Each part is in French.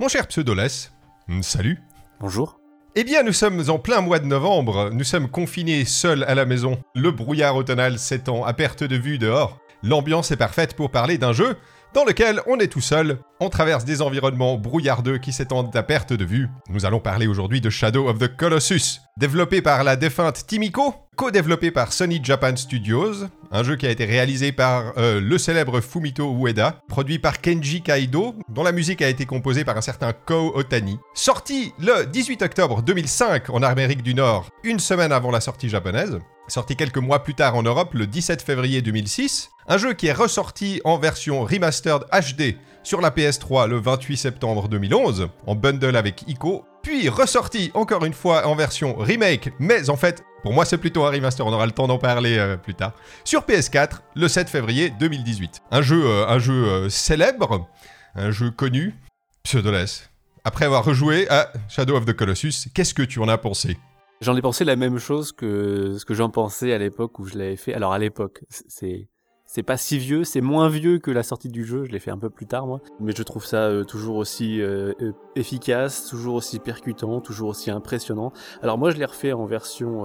Mon cher Pseudolès, hmm, salut. Bonjour. Eh bien, nous sommes en plein mois de novembre, nous sommes confinés seuls à la maison. Le brouillard automnal s'étend à perte de vue dehors. L'ambiance est parfaite pour parler d'un jeu dans lequel on est tout seul, on traverse des environnements brouillardeux qui s'étendent à perte de vue. Nous allons parler aujourd'hui de Shadow of the Colossus, développé par la défunte Timiko, co-développé par Sony Japan Studios, un jeu qui a été réalisé par euh, le célèbre Fumito Ueda, produit par Kenji Kaido, dont la musique a été composée par un certain Ko Otani. Sorti le 18 octobre 2005 en Amérique du Nord, une semaine avant la sortie japonaise. Sorti quelques mois plus tard en Europe, le 17 février 2006. Un jeu qui est ressorti en version remastered HD sur la PS3 le 28 septembre 2011, en bundle avec Ico, puis ressorti encore une fois en version remake, mais en fait, pour moi c'est plutôt un remaster, on aura le temps d'en parler euh, plus tard, sur PS4 le 7 février 2018. Un jeu, euh, un jeu euh, célèbre, un jeu connu, Pseudoless. Après avoir rejoué à Shadow of the Colossus, qu'est-ce que tu en as pensé? J'en ai pensé la même chose que ce que j'en pensais à l'époque où je l'avais fait. Alors à l'époque, c'est c'est pas si vieux, c'est moins vieux que la sortie du jeu, je l'ai fait un peu plus tard moi, mais je trouve ça euh, toujours aussi euh, euh, efficace, toujours aussi percutant, toujours aussi impressionnant. Alors moi je l'ai refait en version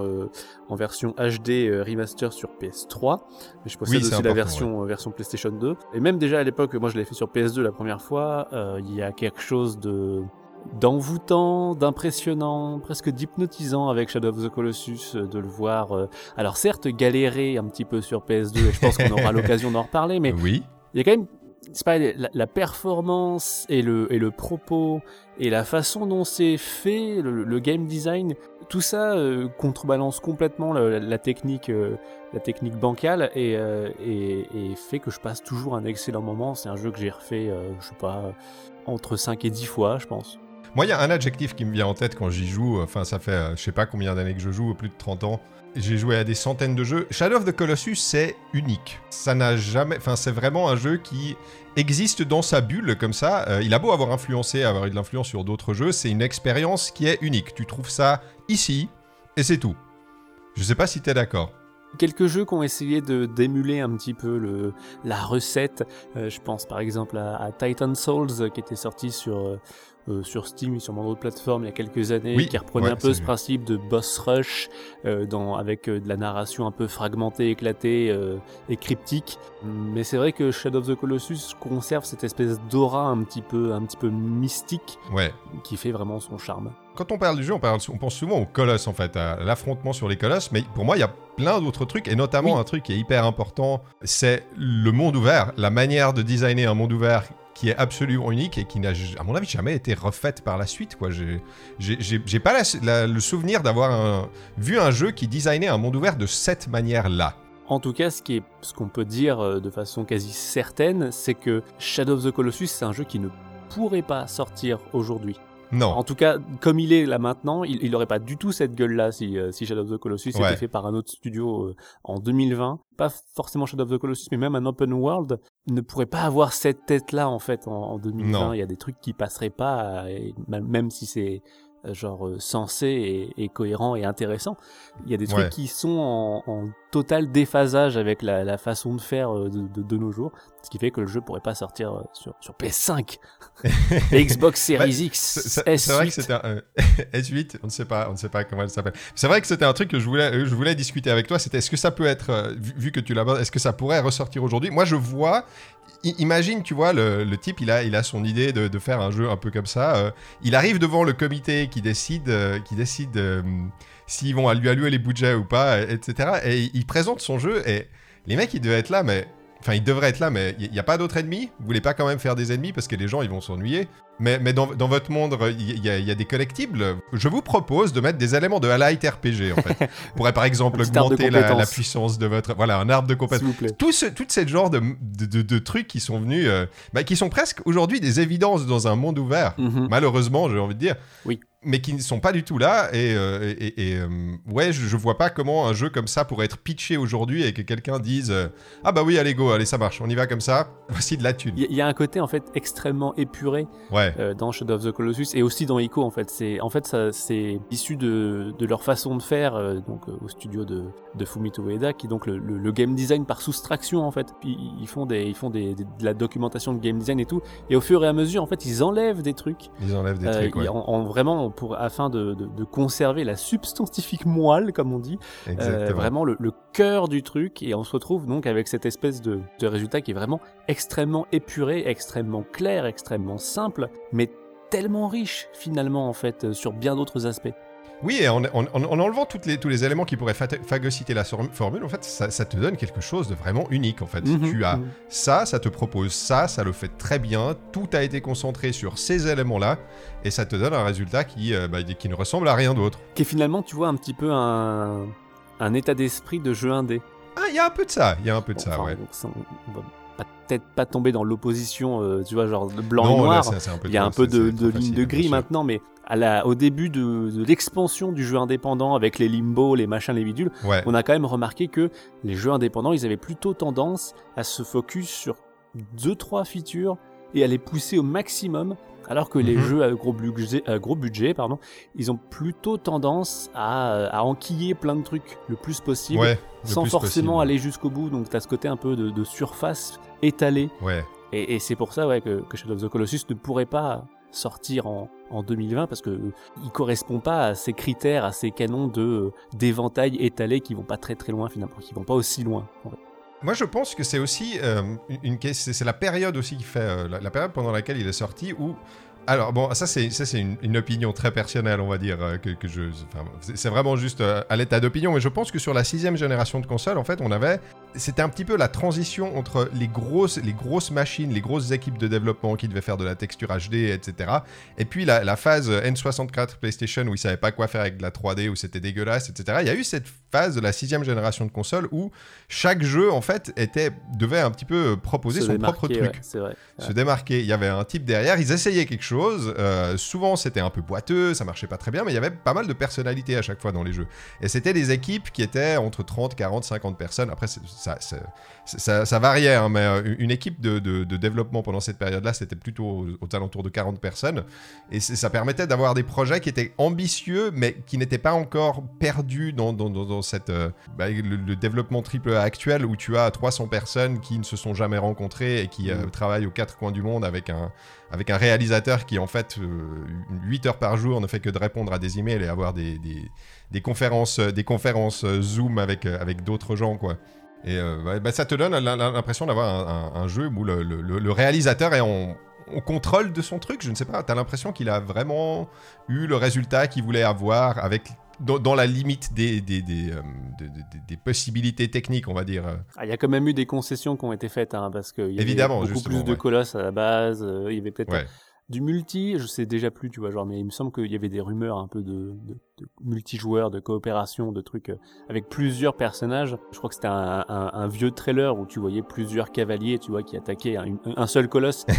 en version HD remaster sur PS3, mais je possède aussi la version version PlayStation 2 et même déjà à l'époque, moi je l'ai fait sur PS2 la première fois, il y a quelque chose de d'envoûtant, d'impressionnant, presque d'hypnotisant avec Shadow of the Colossus, euh, de le voir. Euh, alors certes, galérer un petit peu sur PS2, et je pense qu'on aura l'occasion d'en reparler, mais oui. il y a quand même c'est pas la, performance et le, et le propos et la façon dont c'est fait, le, game design, tout ça euh, contrebalance complètement la, technique, la technique bancale et, et, et, fait que je passe toujours un excellent moment. C'est un jeu que j'ai refait, je sais pas, entre 5 et 10 fois, je pense. Moi, il y a un adjectif qui me vient en tête quand j'y joue. Enfin, ça fait euh, je sais pas combien d'années que je joue, plus de 30 ans. J'ai joué à des centaines de jeux. Shadow of the Colossus, c'est unique. Ça n'a jamais. Enfin, c'est vraiment un jeu qui existe dans sa bulle comme ça. Euh, il a beau avoir influencé, avoir eu de l'influence sur d'autres jeux, c'est une expérience qui est unique. Tu trouves ça ici et c'est tout. Je sais pas si tu es d'accord quelques jeux qui ont essayé de d'émuler un petit peu la recette. Euh, je pense par exemple à, Titan Souls qui était sorti sur euh, sur Steam et sur d'autres plateformes il y a quelques années, qui reprenait un peu ce principe de boss rush euh, dans, avec euh, de la narration un peu fragmentée, éclatée et cryptique. Mais c'est vrai que Shadow of the Colossus conserve cette espèce d'aura un petit peu, un petit peu mystique, qui fait vraiment son charme. Quand on parle du jeu, on, parle, on pense souvent au colosse en fait, à l'affrontement sur les colosses, mais pour moi il y a plein d'autres trucs, et notamment un truc qui est hyper important, c'est le monde ouvert, la manière de designer un monde ouvert qui est absolument unique et qui n'a, à mon avis, jamais été refaite par la suite. Quoi. J'ai, j'ai, pas le souvenir d'avoir vu un jeu qui designait un monde ouvert de cette manière-là. En tout cas, ce, qui ce qu'on peut dire euh, de façon quasi certaine, c'est que Shadow of the Colossus, c'est un jeu qui ne pourrait pas sortir aujourd'hui. Non. En tout cas, comme il est là maintenant, il n'aurait pas du tout cette gueule-là si, euh, si Shadow of the Colossus était fait par un autre studio euh, en 2020. Pas forcément Shadow of the Colossus, mais même un open world ne pourrait pas avoir cette tête-là en fait en, 2020. Il y a des trucs qui passeraient pas, même si c'est genre euh, sensé et, cohérent et intéressant. Il y a des trucs qui sont en, total déphasage avec la, façon de faire euh, de, nos jours, ce qui fait que le jeu pourrait pas sortir sur, sur PS5, Xbox Series X, S8. C'est vrai que c'était un S8, on ne sait pas, on ne sait pas comment elle s'appelle. C'est vrai que c'était un truc que je voulais, je voulais discuter avec toi. C'était est-ce que ça peut être, vu, que tu l'as, est-ce que ça pourrait ressortir aujourd'hui? Moi, je vois imagine, tu vois, le, type, il a, son idée de, faire un jeu un peu comme ça. Euh, il arrive devant le comité qui décide, euh, qui décide euh, s'ils vont lui allouer les budgets ou pas, etc. Et il présente son jeu et les mecs, ils devaient être là, mais Enfin, il devrait être là, mais il n'y a pas d'autres ennemis Vous voulez pas quand même faire des ennemis parce que les gens, ils vont s'ennuyer? Mais, mais dans, dans, votre monde, il y, y, a des collectibles. Je vous propose de mettre des éléments de light RPG, en fait. On pourrait, par exemple, augmenter la, la, puissance de votre... Voilà, un arbre de compétences. Tout ce, tout ce genre de, de, de, trucs qui sont venus... Euh, bah, qui sont presque, aujourd'hui, des évidences dans un monde ouvert. Mhm. Malheureusement, j'ai envie de dire. Oui mais qui ne sont pas du tout là. Et, euh, et, et, euh, ouais, je, je vois pas comment un jeu comme ça pourrait être pitché aujourd'hui et que quelqu'un dise euh, Ah bah oui, allez, go, allez, ça marche, on y va comme ça, voici de la thune. Il y, y a un côté en fait extrêmement épuré Ouais, euh, dans Shadow of the Colossus et aussi dans Ico en fait. C'est en fait ça c'est issu de, de leur façon de faire euh, donc euh, au studio de, de Fumito Ueda qui est donc le, le- le game design par soustraction en fait. Puis ils font des ils font des, des- de la documentation de game design et tout et au fur et à mesure en fait ils enlèvent des trucs ils enlèvent des euh, trucs, ouais. en, en vraiment pour afin de, de, de conserver la substantifique moelle comme on dit euh, vraiment le, le cœur du truc et on se retrouve donc avec cette espèce de, de résultat qui est vraiment extrêmement épuré, extrêmement clair, extrêmement simple, mais tellement riche finalement en fait euh, sur bien d'autres aspects. Oui, et en, en- en- en enlevant toutes les, tous les éléments qui pourraient phagocyter la formule, en fait, ça, ça te donne quelque chose de vraiment unique. En fait, Mhm, tu as mhm. ça, ça te propose ça, ça le fait très bien. Tout a été concentré sur ces éléments-là, et ça te donne un résultat qui, euh, bah, qui ne ressemble à rien d'autre. Qui est finalement, tu vois, un petit peu un, un état d'esprit de jeu indé. Ah, il y a un peu de ça, il y a un peu de ça, Enfin, ouais. ça, on va pas- peut-être pas tomber dans l'opposition, euh, tu vois, genre de blanc non, et noir. Il y a un peu de, ligne de gris maintenant, mais à la, au début de, de l'expansion du jeu indépendant avec les limbo, les machins, les bidules, Ouais, on a quand même remarqué que les jeux indépendants, ils avaient plutôt tendance à se focus sur deux trois features et à les pousser au maximum, alors que les Mhm. jeux à gros budget, à gros budget, pardon, ils ont plutôt tendance à, à enquiller plein de trucs le plus possible, ouais, sans plus forcément possible. aller jusqu'au bout. Donc tu as ce côté un peu de, de surface étalée. Ouais, Et, et c'est pour ça ouais, que, que Shadow of the Colossus ne pourrait pas sortir en, en 2020 parce que euh, il correspond pas à ces critères, à ces canons de euh, d'éventail étalé qui vont pas très très loin finalement, qui vont pas aussi loin. en fait. Moi, je pense que c'est aussi euh, une, c'est la période aussi qui fait euh, la, période pendant laquelle il est sorti où. Alors bon, ça c'est une, opinion très personnelle, on va dire euh, que, je. C'est vraiment juste euh, à l'état d'opinion, mais je pense que sur la sixième génération de consoles, en fait, on avait, c'était un petit peu la transition entre les grosses les grosses machines, les grosses équipes de développement qui devaient faire de la texture HD, etc. Et puis la, la phase N64 PlayStation où ils savaient pas quoi faire avec de la 3D, où c'était dégueulasse, etc. Il y a eu cette phase de la sixième génération de consoles où chaque jeu en fait était devait un petit peu proposer Se son propre truc ouais, vrai. se démarquer. Il y avait un type derrière, ils essayaient quelque chose. euh, souvent, c'était un peu boiteux, ça marchait pas très bien, mais il y avait pas mal de personnalités à chaque fois dans les jeux. Et c'était des équipes qui étaient entre 30, 40, 50 personnes. Après, c'est- ça, variait, hein, mais euh, une équipe de, de- de développement pendant cette période-là, c'était plutôt aux, aux alentours de 40 personnes. Et ça permettait d'avoir des projets qui étaient ambitieux, mais qui n'étaient pas encore perdus dans, dans, dans- dans cette, euh, bah, le, le développement triple A actuel où tu as 300 personnes qui ne se sont jamais rencontrées et qui euh, Mm. travaillent aux quatre coins du monde avec un, avec un réalisateur qui, en fait, euh, 8 heures par jour ne fait que de répondre à des emails et avoir des, des, des conférences, des conférences Zoom avec, avec d'autres gens, quoi. Et euh, bah, ça te donne l'im- l'impression d'avoir un, un- un jeu où le, le- le- le réalisateur est en, contrôle de son truc. Je ne sais pas, t'as l'impression qu'il a vraiment eu le résultat qu'il voulait avoir avec dans, dans la limite des, des, des, euh, de- de- de- des possibilités techniques, on va dire. Ah, Il y a quand même eu des concessions qui ont été faites, hein, parce qu'il y avait Évidemment, beaucoup plus de colosses à la base. euh, il y avait peut-être Ouais. Du multi, je sais déjà plus, tu vois, genre, mais il me semble qu'il y avait des rumeurs un peu de, de, de multijoueurs, de coopération, de trucs euh, avec plusieurs personnages. Je crois que c'était un, un- un vieux trailer où tu voyais plusieurs cavaliers, tu vois, qui attaquaient un, un seul colosse.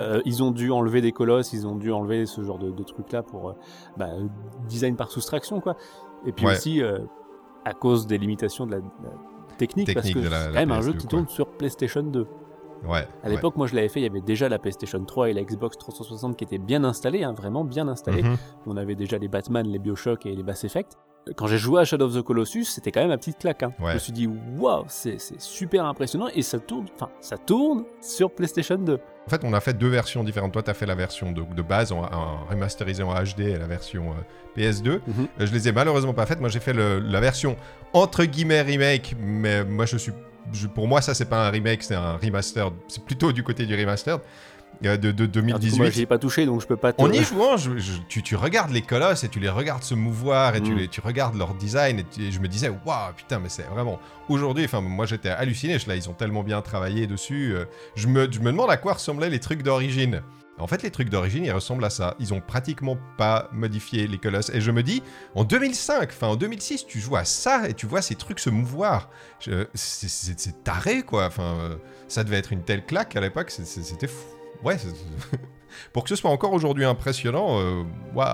Euh, ils ont dû enlever des colosses, ils ont dû enlever ce genre de, de trucs-là pour euh, bah, design par soustraction, quoi. Et puis Ouais. aussi, euh, à cause des limitations de la, la technique, parce que c'est quand même un jeu PS2, qui quoi. tourne sur PlayStation 2. Ouais. À l'époque, moi je l'avais fait, il y avait déjà la PlayStation 3 et la Xbox 360 qui étaient bien installées, hein, vraiment bien installées. Mhm. On avait déjà les Batman, les Bioshock et les Mass Effect. Quand j'ai joué à Shadow of the Colossus, c'était quand même ma petite claque. hein. Je me suis dit, waouh, c'est super impressionnant et ça tourne, enfin, ça tourne sur PlayStation 2. En fait, on a fait deux versions différentes. Toi, tu as fait la version de, de base, en, en remasterisé en HD, et la version euh, PS2. Mhm. Euh, je les ai malheureusement pas faites. Moi, j'ai fait le- la version entre guillemets remake, mais moi, je suis, je- pour moi, ça, c'est pas un remake, c'est un remaster. C'est plutôt du côté du remaster euh, de, de Alors, du coup, 2018. moi, j'y ai pas touché, donc je peux pas te... En y jouant, je- je- tu, tu regardes les colosses et tu les regardes se mouvoir et tu, Mm. les, tu regardes leur design et, tu- et je me disais, waouh, putain, mais c'est vraiment. Aujourd'hui, enfin, moi j'étais halluciné, je- là, ils ont tellement bien travaillé dessus. euh, je, me, je me demande à quoi ressemblaient les trucs d'origine. En fait, les trucs d'origine, ils ressemblent à ça. Ils ont pratiquement pas modifié les colosses. Et je me dis, en 2005, enfin en 2006, tu joues à ça et tu vois ces trucs se mouvoir. C'est taré, quoi. Enfin, euh, ça devait être une telle claque à l'époque, c'était fou. Ouais, pour que ce soit encore aujourd'hui impressionnant, euh, waouh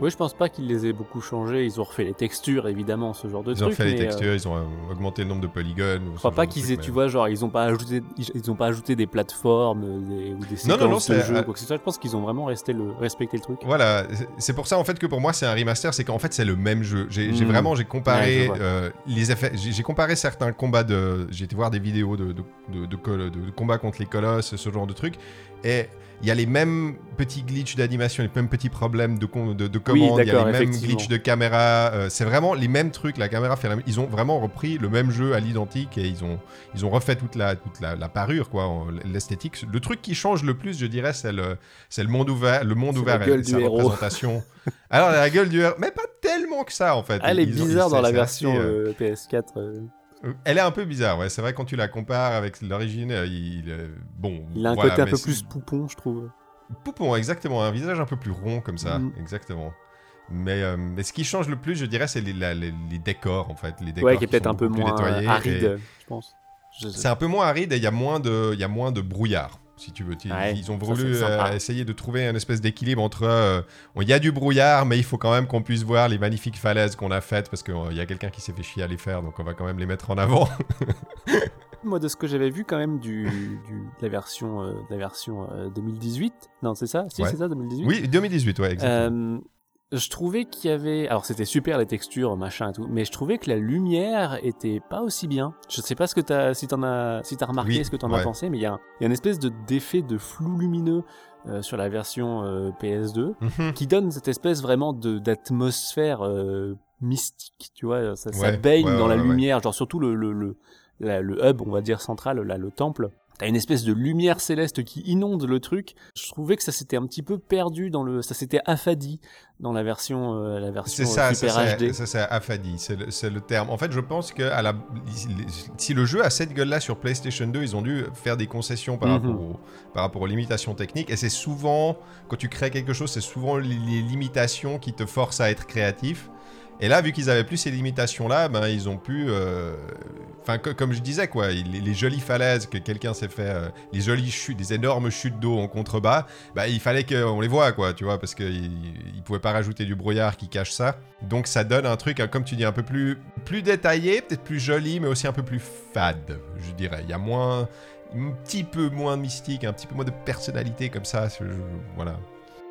Oui, je pense pas qu'ils les aient beaucoup changés. Ils ont refait les textures, évidemment, ce genre de Ils trucs. ont fait les euh, textures, ils ont euh, augmenté le nombre de polygones. Je crois pas qu'ils trucs, aient, mais- tu vois, genre, ils ont pas ajouté, ils, ont pas ajouté des plateformes des- ou des séquences Non, non, non, de jeu, quoi que ce soit. Je pense qu'ils ont vraiment resté le, respecté le truc. Voilà, c'est- pour ça en fait que pour moi c'est un remaster, c'est qu'en fait c'est le même jeu. J'ai j'ai Mm. vraiment j'ai comparé euh, les effets, j'ai comparé certains combats de, j'ai été voir des vidéos de- de combats contre les colosses, ce genre de trucs, et il y a les mêmes petits glitches d'animation, les mêmes petits problèmes de, de, de commande, il y a les mêmes glitches de caméra. euh, c'est vraiment les mêmes trucs. La caméra fait la Ils ont vraiment repris le même jeu à l'identique et ils ont ils ont refait toute la toute la, la parure quoi, l'esthétique. Le truc qui change le plus, je dirais, c'est le c'est le monde ouvert, le monde ouvert la et sa héros. représentation. Alors la gueule du héros, mais pas tellement que ça en fait. Elle est ont- bizarre dans la version euh, euh, PS4. euh. Elle est un peu bizarre, ouais. C'est vrai quand tu la compares avec l'origine, euh, il, euh, bon. Il a un voilà, côté un peu plus poupon, je trouve. Poupon, exactement, un visage un peu plus rond comme ça, Mm. exactement. Mais, euh, mais ce qui change le plus, je dirais, c'est les, la- les- les décors en fait, les décors Ouais, qui est peut-être sont un peu moins nettoyés aride, et je pense. C'est un peu moins aride et il y a moins de, il y a moins de brouillard. Si tu veux, Ouais, ils ont voulu euh, essayer de trouver un espèce d'équilibre entre, euh, il y a du brouillard, mais il faut quand même qu'on puisse voir les magnifiques falaises qu'on a faites parce qu'il y a quelqu'un qui s'est fait chier à les faire, donc on va quand même les mettre en avant. Moi, de ce que j'avais vu quand même du, du- de la version, euh, de la version euh, 2018, non, c'est ça? Si, Ouais. c'est ça, 2018 oui, 2018, ouais, exactement. Je trouvais qu'il y avait. Alors, c'était super les textures, machin et tout, mais je trouvais que la lumière était pas aussi bien. Je sais pas ce que t'as, si t'en as, si t'as remarqué, Oui, ce que t'en ouais. as pensé, mais il y, a un- il y a une espèce de d'effet de flou lumineux euh, sur la version euh, PS2 Mhm. qui donne cette espèce vraiment de d'atmosphère euh, mystique, tu vois, ça, ça baigne ouais, dans la lumière, genre surtout le, le, le, la- le hub, on va dire central, là, le temple. T'as une espèce de lumière céleste qui inonde le truc. Je trouvais que ça s'était un petit peu perdu dans le, ça s'était affadi dans la version, euh, la version C'est ça, euh, ça, Super c'est- HD. ça c'est affadi, c'est le, c'est le terme. En fait, je pense que à la, si le jeu a cette gueule-là sur PlayStation 2, ils ont dû faire des concessions par, Mhm. rapport, au- par rapport aux limitations techniques. Et c'est souvent, quand tu crées quelque chose, c'est souvent les, les limitations qui te forcent à être créatif. Et là, vu qu'ils avaient plus ces limitations-là, ben ils ont pu, euh, enfin co- comme je disais quoi, les, jolies falaises que quelqu'un s'est fait, euh, les jolies chutes, des énormes chutes d'eau en contrebas, bah, il fallait qu'on les voit quoi, tu vois, parce qu'ils ne pouvaient pas rajouter du brouillard qui cache ça. Donc ça donne un truc, hein, comme tu dis, un peu plus, plus détaillé, peut-être plus joli, mais aussi un peu plus fade, je dirais. Il y a moins, un petit peu moins mystique, un petit peu moins de personnalité comme ça. voilà.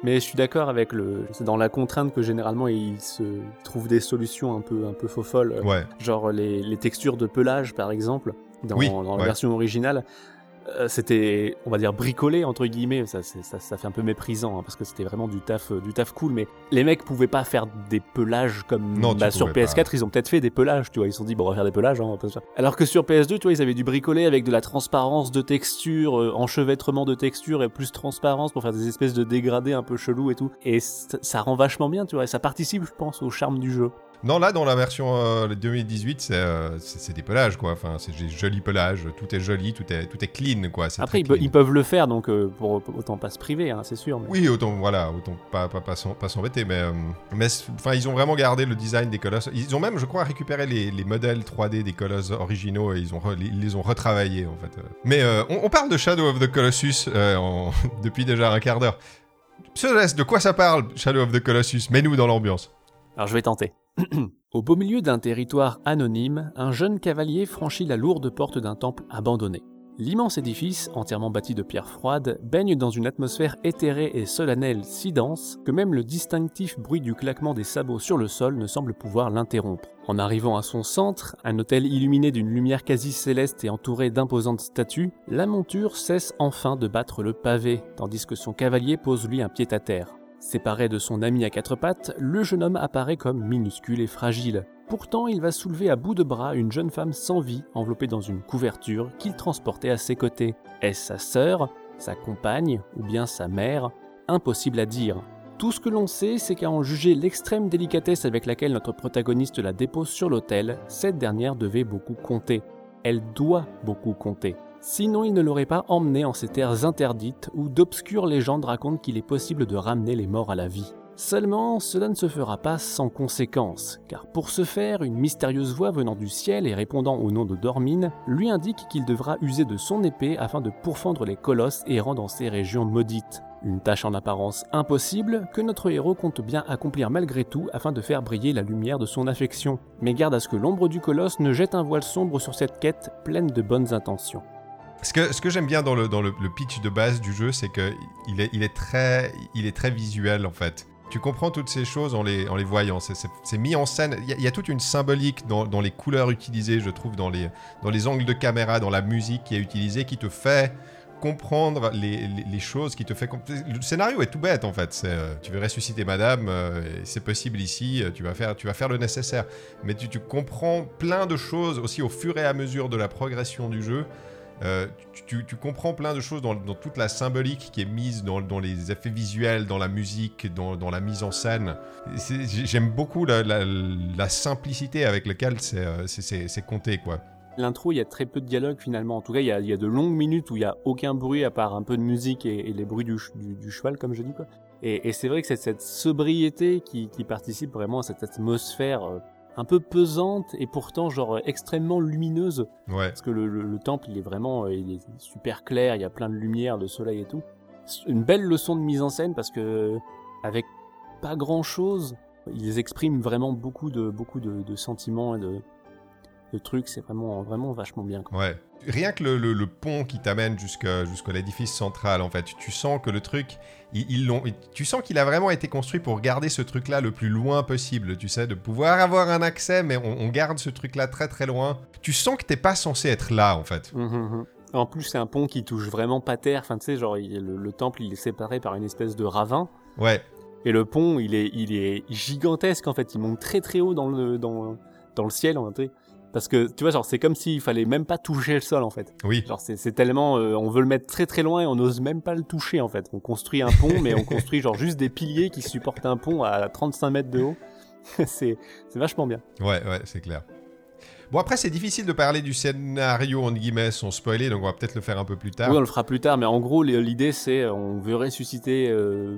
Mais je suis d'accord avec le, c'est dans la contrainte que généralement ils se trouvent des solutions un peu, un peu faux folles. Ouais. genre les, les textures de pelage par exemple dans, Oui, dans la ouais. version originale c'était on va dire bricolé entre guillemets. Ça, ça, ça fait un peu méprisant hein, parce que c'était vraiment du taf euh, du taf cool. Mais les mecs pouvaient pas faire des pelages comme Non, bah, sur pouvais PS4 ils ont peut-être fait des pelages tu vois. Ils se sont dit bon on va faire des pelages hein, alors que sur PS2 tu vois ils avaient du bricolé avec de la transparence de texture euh, enchevêtrement de texture et plus transparence pour faire des espèces de dégradés un peu chelous et tout. Et ça, ça rend vachement bien tu vois. Et ça participe je pense au charme du jeu Non, là, dans la version euh, 2018, c'est euh, c'est c'est des pelages, quoi. Enfin, c'est des jolis pelages. Tout est joli, tout est, tout est clean, quoi. Après, ils, pe- clean. ils peuvent le faire, donc euh, pour, autant pas se priver, hein, c'est sûr. mais- Oui, autant, voilà, autant pas, pas, pas pas s'embêter, mais, euh, mais enfin, ils ont vraiment gardé le design des colosses. Ils ont même, je crois, récupéré les, les modèles 3D des colosses originaux et ils, ont re- ils les ont retravaillés, en fait. Mais euh, on, on parle de Shadow of the Colossus euh, en- depuis déjà un quart d'heure. Céleste, de quoi ça parle, Shadow of the Colossus? Mets-nous dans l'ambiance. Alors je vais tenter. Au beau milieu d'un territoire anonyme, un jeune cavalier franchit la lourde porte d'un temple abandonné. L'immense édifice, entièrement bâti de pierres froides, baigne dans une atmosphère éthérée et solennelle si dense que même le distinctif bruit du claquement des sabots sur le sol ne semble pouvoir l'interrompre. En arrivant à son centre, un hôtel illuminé d'une lumière quasi céleste et entouré d'imposantes statues, la monture cesse enfin de battre le pavé, tandis que son cavalier pose lui un pied à terre. Séparé de son ami à quatre pattes, le jeune homme apparaît comme minuscule et fragile. Pourtant, il va soulever à bout de bras une jeune femme sans vie, enveloppée dans une couverture, qu'il transportait à ses côtés. Est-ce sa sœur, sa compagne ou bien sa mère? Impossible à dire. Tout ce que l'on sait, c'est qu'à en juger l'extrême délicatesse avec laquelle notre protagoniste la dépose sur l'autel, cette dernière devait beaucoup compter. Elle doit beaucoup compter. Sinon, il ne l'aurait pas emmené en ces terres interdites où d'obscures légendes racontent qu'il est possible de ramener les morts à la vie. Seulement, cela ne se fera pas sans conséquence, car pour ce faire, une mystérieuse voix venant du ciel et répondant au nom de Dormine lui indique qu'il devra user de son épée afin de pourfendre les colosses errant dans ces régions maudites. Une tâche en apparence impossible que notre héros compte bien accomplir malgré tout afin de faire briller la lumière de son affection. Mais garde à ce que l'ombre du colosse ne jette un voile sombre sur cette quête pleine de bonnes intentions. Ce que, j'aime bien dans, le, pitch de base du jeu, c'est qu'il est, très, visuel en fait. Tu comprends toutes ces choses en les, voyant. C'est mis en scène. Il y, a toute une symbolique dans, les couleurs utilisées, je trouve, dans les, angles de caméra, dans la musique qui est utilisée, qui te fait comprendre les, choses, qui te fait... Le scénario est tout bête, en fait. Euh, tu veux ressusciter madame, euh, c'est possible ici, euh, tu vas, faire, le nécessaire. Mais tu, comprends plein de choses aussi au fur et à mesure de la progression du jeu. Euh, tu, comprends plein de choses dans, toute la symbolique qui est mise dans, les effets visuels, dans la musique, dans, la mise en scène. J'aime beaucoup la, simplicité avec laquelle c'est compté, quoi. L'intro, il y a très peu de dialogue finalement. En tout cas, il y a, de longues minutes où il y a aucun bruit à part un peu de musique et, les bruits du, cheval, comme je dis. Et, c'est vrai que c'est cette sobriété qui, qui, participe vraiment à cette atmosphère euh, un peu pesante et pourtant genre extrêmement lumineuse. Ouais. Parce que le, le, le, temple, il est vraiment, euh, il est super clair, il y a plein de lumière, de soleil et tout. Une belle leçon de mise en scène parce que avec pas grand chose, ils expriment vraiment beaucoup de beaucoup de, de sentiments et de, de trucs. C'est vraiment vraiment vachement bien. Quoi. Ouais. Rien que le, le, le pont qui t'amène jusqu'à l'édifice central, en fait, tu sens que le truc, ils l'ont. Tu sens qu'il a vraiment été construit pour garder ce truc-là le plus loin possible, tu sais, de pouvoir avoir un accès, mais on, on garde ce truc-là très très loin. Tu sens que t'es pas censé être là, en fait. Mmh, mmh. En plus, c'est un pont qui touche vraiment pas terre. Enfin, tu sais, genre, il, le, le, temple, il est séparé par une espèce de ravin. Ouais. Et le pont, il est, il est gigantesque, en fait. Il monte très très haut dans le, dans, dans le ciel, en fait. Parce que tu vois, genre, c'est comme s'il fallait même pas toucher le sol en fait. Oui. Genre, c'est tellement. Euh, on veut le mettre très très loin et on n'ose même pas le toucher en fait. On construit un pont, mais on construit genre juste des piliers qui supportent un pont à 35 mètres de haut. c'est vachement bien. Ouais, ouais, c'est clair. Bon, après, c'est difficile de parler du scénario, en guillemets, sans spoiler, donc on va peut-être le faire un peu plus tard. Oui, on le fera plus tard, mais en gros, l'idée, c'est on veut ressusciter euh,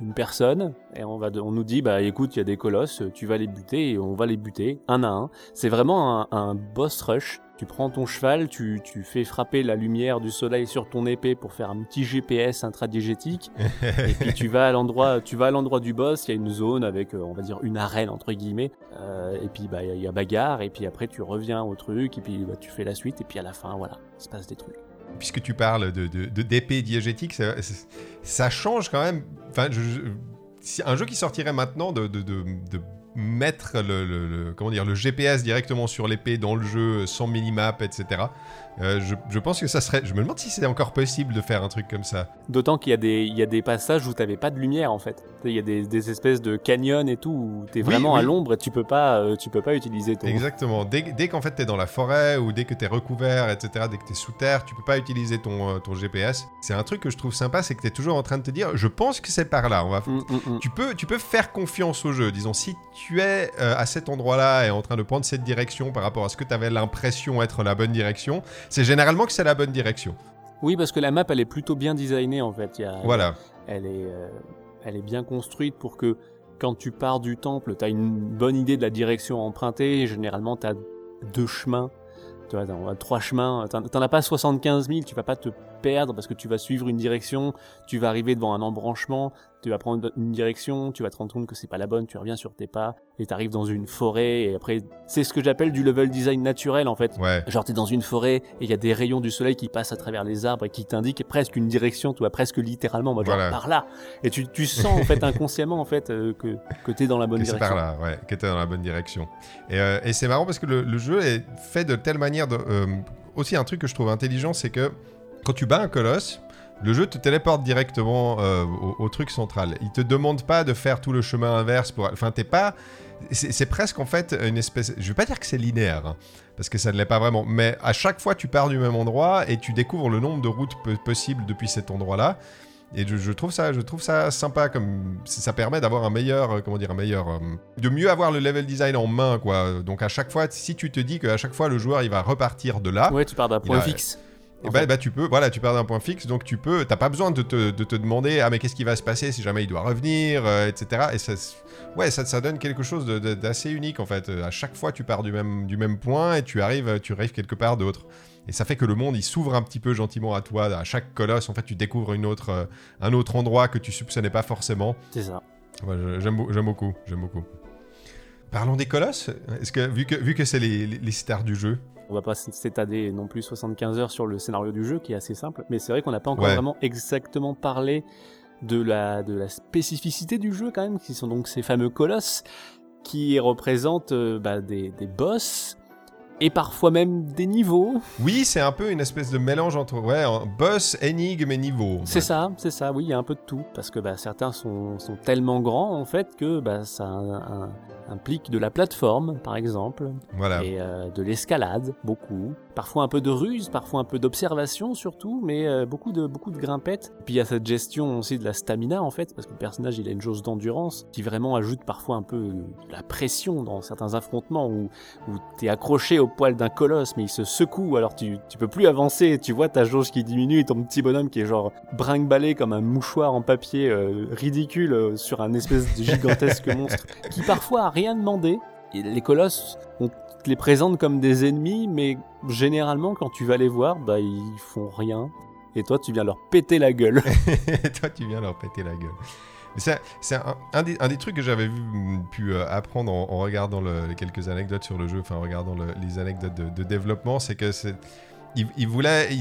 une personne, et on, va on nous dit, bah écoute, il y a des colosses, tu vas les buter, et on va les buter, un à un. C'est vraiment un boss rush tu prends ton cheval, tu, tu, fais frapper la lumière du soleil sur ton épée pour faire un petit GPS intradigétique, et puis tu vas à l'endroit, tu vas à l'endroit du boss, il y a une zone avec, on va dire, une arène entre guillemets, euh, et puis bah il y, a bagarre, et puis après tu reviens au truc, et puis bah, tu fais la suite, et puis à la fin, voilà, il se passe des trucs. Puisque tu parles de d'épée de, diégétique, ça, change quand même. Enfin, un jeu qui sortirait maintenant de, de mettre le, le, le, comment dire, le GPS directement sur l'épée dans le jeu sans minimap, etc. Euh, je, je, pense que ça serait. Je me demande si c'est encore possible de faire un truc comme ça. D'autant qu'il y, y, a des passages où t'avais pas de lumière en fait. Il y a des, des, espèces de canyons et tout où t'es vraiment oui, oui. à l'ombre et tu peux pas, euh, tu peux pas utiliser ton. Exactement. Dès, dès qu'en fait t'es dans la forêt ou dès que t'es recouvert, etc., dès que t'es sous terre, tu peux pas utiliser ton, euh, ton GPS. C'est un truc que je trouve sympa, c'est que t'es toujours en train de te dire, je pense que c'est par là. On va. Mm, mm, mm. Tu peux, tu peux faire confiance au jeu. Disons, si tu es euh, à cet endroit-là et en train de prendre cette direction par rapport à ce que t'avais l'impression être la bonne direction, c'est généralement que c'est la bonne direction. Oui, parce que la map, elle est plutôt bien designée en fait. Il y a, voilà. Elle est, euh, elle est bien construite pour que quand tu pars du temple, tu as une bonne idée de la direction empruntée. Généralement, tu as deux chemins. Tu vois, trois chemins. T'en as pas 75 000, tu vas pas te perdre parce que tu vas suivre une direction, tu vas arriver devant un embranchement, tu vas prendre une direction, tu vas te rendre compte que c'est pas la bonne, tu reviens sur tes pas et t'arrives dans une forêt et après c'est ce que j'appelle du level design naturel en fait. Ouais. Genre t'es dans une forêt et il y a des rayons du soleil qui passent à travers les arbres et qui t'indiquent presque une direction, tu vois presque littéralement, moi, genre voilà. par là. Et tu, tu sens en fait inconsciemment en fait euh, que que t'es dans la bonne que direction. par là, ouais, que t'es dans la bonne direction. Et, euh, et c'est marrant parce que le, le, jeu est fait de telle manière de euh, aussi un truc que je trouve intelligent, c'est que quand tu bats un colosse, le jeu te téléporte directement euh, au, au, truc central. Il te demande pas de faire tout le chemin inverse pour. Enfin, t'es pas. C'est presque en fait une espèce. Je vais pas dire que c'est linéaire, hein, parce que ça ne l'est pas vraiment. Mais à chaque fois, tu pars du même endroit et tu découvres le nombre de routes possibles depuis cet endroit-là. Et je, je, trouve ça, je trouve ça sympa comme ça permet d'avoir un meilleur, euh, comment dire, un meilleur, euh, de mieux avoir le level design en main, quoi. Donc à chaque fois, si tu te dis qu'à chaque fois le joueur il va repartir de là, ouais, tu pars d'un point a, fixe. Et bah, bah, tu peux, voilà, tu pars d'un point fixe, donc tu peux, t'as pas besoin de te, de te, demander, ah mais qu'est-ce qui va se passer si jamais il doit revenir, euh, etc. Et ça, ouais, ça, ça donne quelque chose d'assez unique en fait. À chaque fois, tu pars du même, du même point et tu arrives, tu arrives quelque part d'autre. Et ça fait que le monde, il s'ouvre un petit peu gentiment à toi. À chaque colosse, en fait, tu découvres une autre, euh, un autre endroit que tu soupçonnais pas forcément. C'est ça. Ouais, j'aime beaucoup, j'aime beaucoup. Parlons des colosses. Est-ce que vu que vu que c'est les, les- les stars du jeu, On va pas s'étaler non plus 75 heures sur le scénario du jeu qui est assez simple, mais c'est vrai qu'on n'a pas encore Ouais. vraiment exactement parlé de la, de la spécificité du jeu quand même, qui sont donc ces fameux colosses qui représentent euh, bah, des, des boss et parfois même des niveaux. oui, c'est un peu une espèce de mélange entre ouais, boss, énigme et niveau. C'est ça, c'est ça, oui, il y a un peu de tout, parce que bah, certains sont, sont tellement grands en fait que bah, ça un- un- implique de la plateforme par exemple, Voilà. et euh, de l'escalade, beaucoup. Parfois un peu de ruse, parfois un peu d'observation surtout, mais euh, beaucoup de beaucoup de grimpettes. Puis il y a cette gestion aussi de la stamina en fait, parce que le personnage il a une jauge d'endurance qui vraiment ajoute parfois un peu de la pression dans certains affrontements où, où t'es accroché au poil d'un colosse, mais il se secoue, alors tu, tu peux plus avancer, tu vois ta jauge qui diminue et ton petit bonhomme qui est genre brinque-ballé comme un mouchoir en papier euh, ridicule euh, sur un espèce de gigantesque monstre qui parfois a rien demandé. Et les colosses, on te les présente comme des ennemis, mais généralement, quand tu vas les voir, bah, ils font rien. Et toi, tu viens leur péter la gueule. Toi, tu viens leur péter la gueule. C'est un, des, trucs que j'avais mm, pu euh, apprendre en, regardant le- les quelques anecdotes sur le jeu, enfin en regardant le- les anecdotes de, développement, c'est que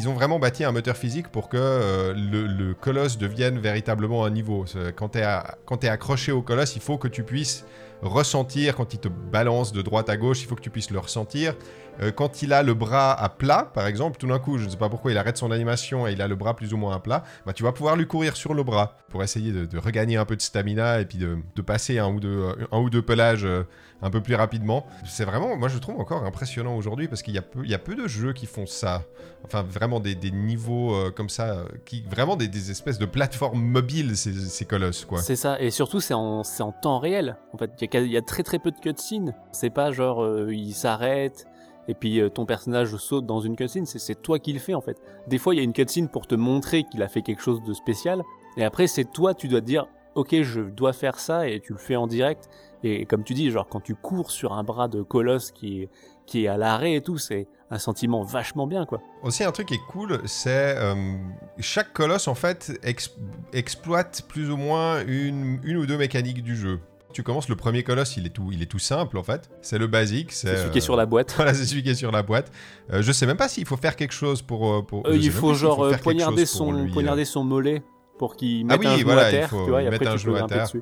ont vraiment bâti un moteur physique pour que euh, le, colosse devienne véritablement un niveau. Quand tu es, accroché au colosse, il faut que tu puisses ressentir, quand il te balance de droite à gauche, il faut que tu puisses le ressentir. Euh, quand il a le bras à plat, par exemple, tout d'un coup, je ne sais pas pourquoi, il arrête son animation et il a le bras plus ou moins à plat, bah, tu vas pouvoir lui courir sur le bras pour essayer de, regagner un peu de stamina et puis de, passer un ou deux, euh, un ou deux pelages euh, un peu plus rapidement. C'est vraiment, moi je trouve encore impressionnant aujourd'hui parce qu'il y, a peu- y a peu de jeux qui font ça. Enfin, vraiment des, niveaux comme ça, qui, vraiment des, espèces de plateformes mobiles, ces, colosses, quoi. C'est ça, et surtout c'est en, temps réel. En fait, il y, y a très très peu de cutscenes. C'est pas genre il s'arrête et puis euh, ton personnage saute dans une cutscene. C'est, toi qui le fais en fait. Des fois il y a une cutscene pour te montrer qu'il a fait quelque chose de spécial, et après c'est toi tu dois te dire ok je dois faire ça et tu le fais en direct. Et comme tu dis genre quand tu cours sur un bras de colosse qui est qui est à l'arrêt et tout, c'est un sentiment vachement bien quoi. Aussi, un truc qui est cool, c'est euh, chaque colosse, en fait, ex- exploite plus ou moins une, une ou deux mécaniques du jeu. Tu commences, le premier colosse, il est tout, il est tout simple, en fait. C'est le basique. C'est celui qui est euh, sur la boîte. Voilà, c'est celui qui est sur la boîte. Euh, je sais même pas s'il faut faire quelque chose pour. euh, pour Euh, il faut genre euh, quelque poignarder son, lui, euh. poignarder son mollet pour qu'il Ah mette oui, un genou voilà, à il terre, faut tu vois, et mettre après un tu peux à terre. dessus.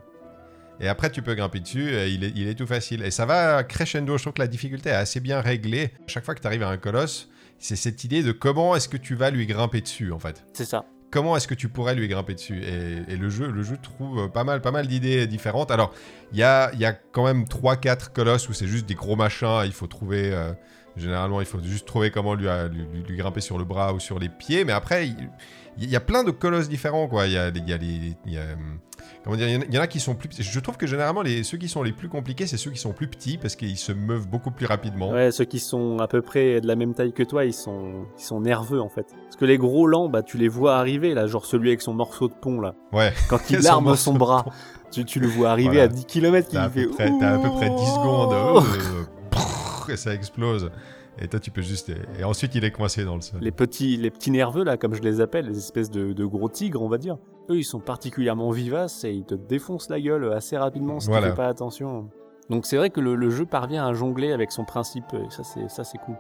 Et après, tu peux grimper dessus, et il est, il est tout facile. Et ça va crescendo. Je trouve que la difficulté est assez bien réglée. Chaque fois que tu arrives à un colosse, c'est cette idée de comment est-ce que tu vas lui grimper dessus, en fait. C'est ça. Comment est-ce que tu pourrais lui grimper dessus et, le jeu le jeu trouve pas mal pas mal d'idées différentes. Alors il y a, y a quand même 3-4 colosses où c'est juste des gros machins. Il faut trouver euh, généralement il faut juste trouver comment lui, euh, lui- lui grimper sur le bras ou sur les pieds. Mais après il, il y a plein de colosses différents quoi il y a, il y a les il y a, hum, comment dire il y en a- qui sont plus petits. je trouve que généralement les, ceux qui sont les plus compliqués c'est ceux qui sont plus petits parce qu'ils se meuvent beaucoup plus rapidement Ouais, ceux qui sont à peu près de la même taille que toi, ils sont, ils sont nerveux en fait. Parce que les gros lents, bah tu les vois arriver là, genre celui avec son morceau de pont là. ouais Quand il arme son bras, tu, tu le vois arriver Voilà. à 10 km, il fait t'as à peu près 10 secondes. Oh euh, prrr, et ça explose. Et toi, tu peux juste. Et ensuite, il est coincé dans le sol. Les petits, les petits nerveux là, comme je les appelle, les espèces de, de gros tigres, on va dire. Eux, ils sont particulièrement vivaces et ils te défoncent la gueule assez rapidement si Voilà. tu fais pas attention. Donc c'est vrai que le, le jeu parvient à jongler avec son principe et ça c'est ça c'est cool.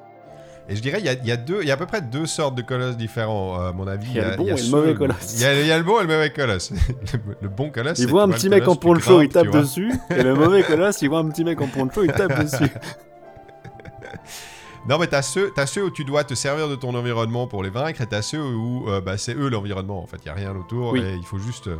Et je dirais, il y a, y, a deux- il y a à peu près deux sortes de colosses différents, à mon avis. Il y a le bon et le mauvais colosse. Il y, a, il y a le bon et le mauvais colosse. le, le bon colosse. Il voit un petit mec en poncho, il tape dessus. Et le mauvais colosse, il voit un petit mec en poncho, il tape dessus. Non, mais t'as ceux, t'as ceux où tu dois te servir de ton environnement pour les vaincre, et t'as ceux où euh, bah, c'est eux l'environnement. En fait, il y a rien autour, Oui. et il faut juste euh,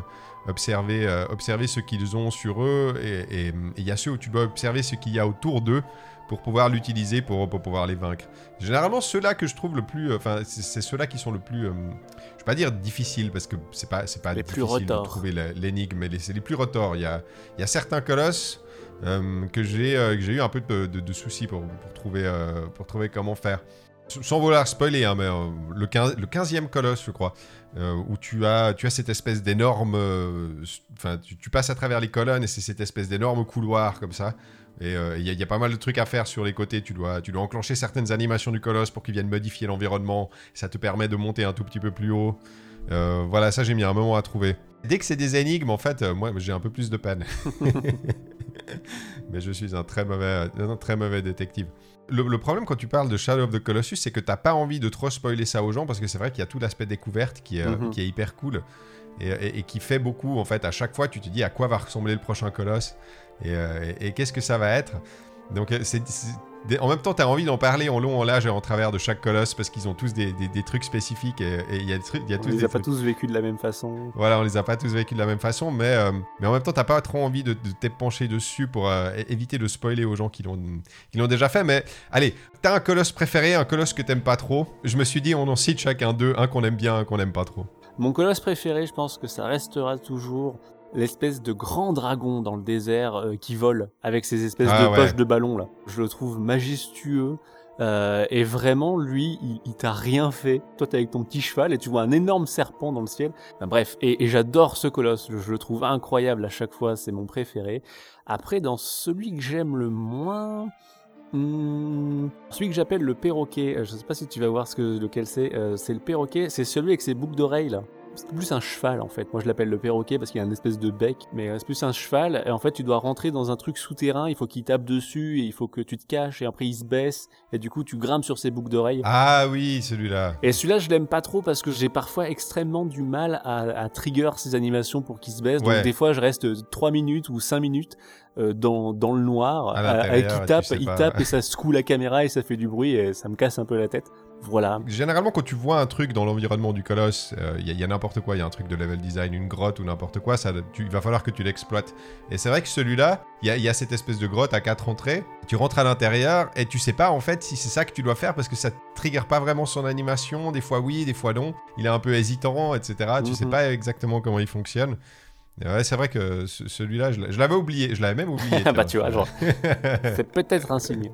observer, euh, observer ce qu'ils ont sur eux, et il y a ceux où tu dois observer ce qu'il y a autour d'eux pour pouvoir l'utiliser pour, pour pouvoir les vaincre. Généralement, ceux-là que je trouve le plus, enfin, c'est, c'est ceux-là qui sont le plus, je vais pas dire difficile parce que c'est pas, c'est pas Les plus difficile de retors. trouver l'énigme, mais c'est les plus retors. Il y a, il y a certains colosses que j'ai, euh, que j'ai eu un peu de, soucis pour, trouver, euh, pour trouver comment faire. Sans vouloir spoiler, hein, mais euh, le, 15, le 15e colosse, je crois, euh, où tu as, tu as cette espèce d'énorme. euh, Enfin, tu, passes à travers les colonnes et c'est cette espèce d'énorme couloir comme ça. Et il y, a- y a pas mal de trucs à faire sur les côtés. Tu dois, tu dois enclencher certaines animations du colosse pour qu'il vienne modifier l'environnement. Ça te permet de monter un tout petit peu plus haut. Euh, voilà, ça j'ai mis un moment à trouver. Dès que c'est des énigmes, en fait, euh, moi j'ai un peu plus de peine. Mais je suis un très mauvais, un très mauvais détective. Le, le problème quand tu parles de Shadow of the Colossus, c'est que t'as pas envie de trop spoiler ça aux gens parce que c'est vrai qu'il y a tout l'aspect découverte qui est, euh, Mhm. qui est hyper cool et, et- et qui fait beaucoup. En fait, à chaque fois, tu te dis à quoi va ressembler le prochain colosse et, euh, et- et qu'est-ce que ça va être? Donc, euh, c'est, en même temps, tu as envie d'en parler en long, en large et en travers de chaque colosse parce qu'ils ont tous des, des- des trucs spécifiques et il y a, des trucs- y a On tous les a pas tous vécus de la même façon. voilà, on les a pas tous vécus de la même façon, mais, euh, mais en même temps, t'as pas trop envie de, de t'épancher dessus pour euh, éviter de spoiler aux gens qui l'ont qui l'ont déjà fait. Mais allez, t'as un colosse préféré, un colosse que t'aimes pas trop. Je me suis dit, on en cite chacun deux, un qu'on aime bien, un qu'on aime pas trop. Mon colosse préféré, je pense que ça restera toujours l'espèce de grand dragon dans le désert euh, qui vole avec ses espèces Ah de ouais. poches de ballon là. Je le trouve majestueux. euh, et vraiment, lui, il, il t'a rien fait. Toi, t'es avec ton petit cheval et tu vois un énorme serpent dans le ciel. Enfin, bref, et, et j'adore ce colosse. Je, je le trouve incroyable à chaque fois. C'est mon préféré. Après, dans celui que j'aime le moins, hmm, celui que j'appelle le perroquet. euh, Je sais pas si tu vas voir ce que lequel c'est. euh, c'est le perroquet. C'est celui avec ses boucles d'oreilles là. C'est plus un cheval en fait. Moi je l'appelle le perroquet parce qu'il a une espèce de bec, mais c'est plus un cheval. Et en fait tu dois rentrer dans un truc souterrain, il faut qu'il tape dessus et il faut que tu te caches et après il se baisse et du coup tu grimpes sur ses boucles d'oreilles. Ah oui, celui-là. Et celui-là, je l'aime pas trop parce que j'ai parfois extrêmement du mal à, à trigger ces animations pour qu'ils se baissent. Ouais. Donc des fois, je reste 3 minutes ou 5 minutes euh, dans, dans le noir, À et il tu tape, sais il pas. tape et ça secoue la caméra et ça fait du bruit et ça me casse un peu la tête. Voilà. Généralement, quand tu vois un truc dans l'environnement du colosse, il y, a n'importe quoi, il y a un truc de level design, une grotte ou n'importe quoi, ça, tu- il va falloir que tu l'exploites. Et c'est vrai que celui-là, il y a, il y a cette espèce de grotte à quatre entrées, tu rentres à l'intérieur et tu sais pas en fait si c'est ça que tu dois faire parce que ça trigger pas vraiment son animation, des fois oui, des fois non, il est un peu hésitant, etc. Tu sais Mhm. pas exactement comment il fonctionne. Ouais, c'est vrai que ce- celui-là, je l'a- je l'avais oublié, je l'avais même oublié. bah tu vois, genre, c'est peut-être un signe.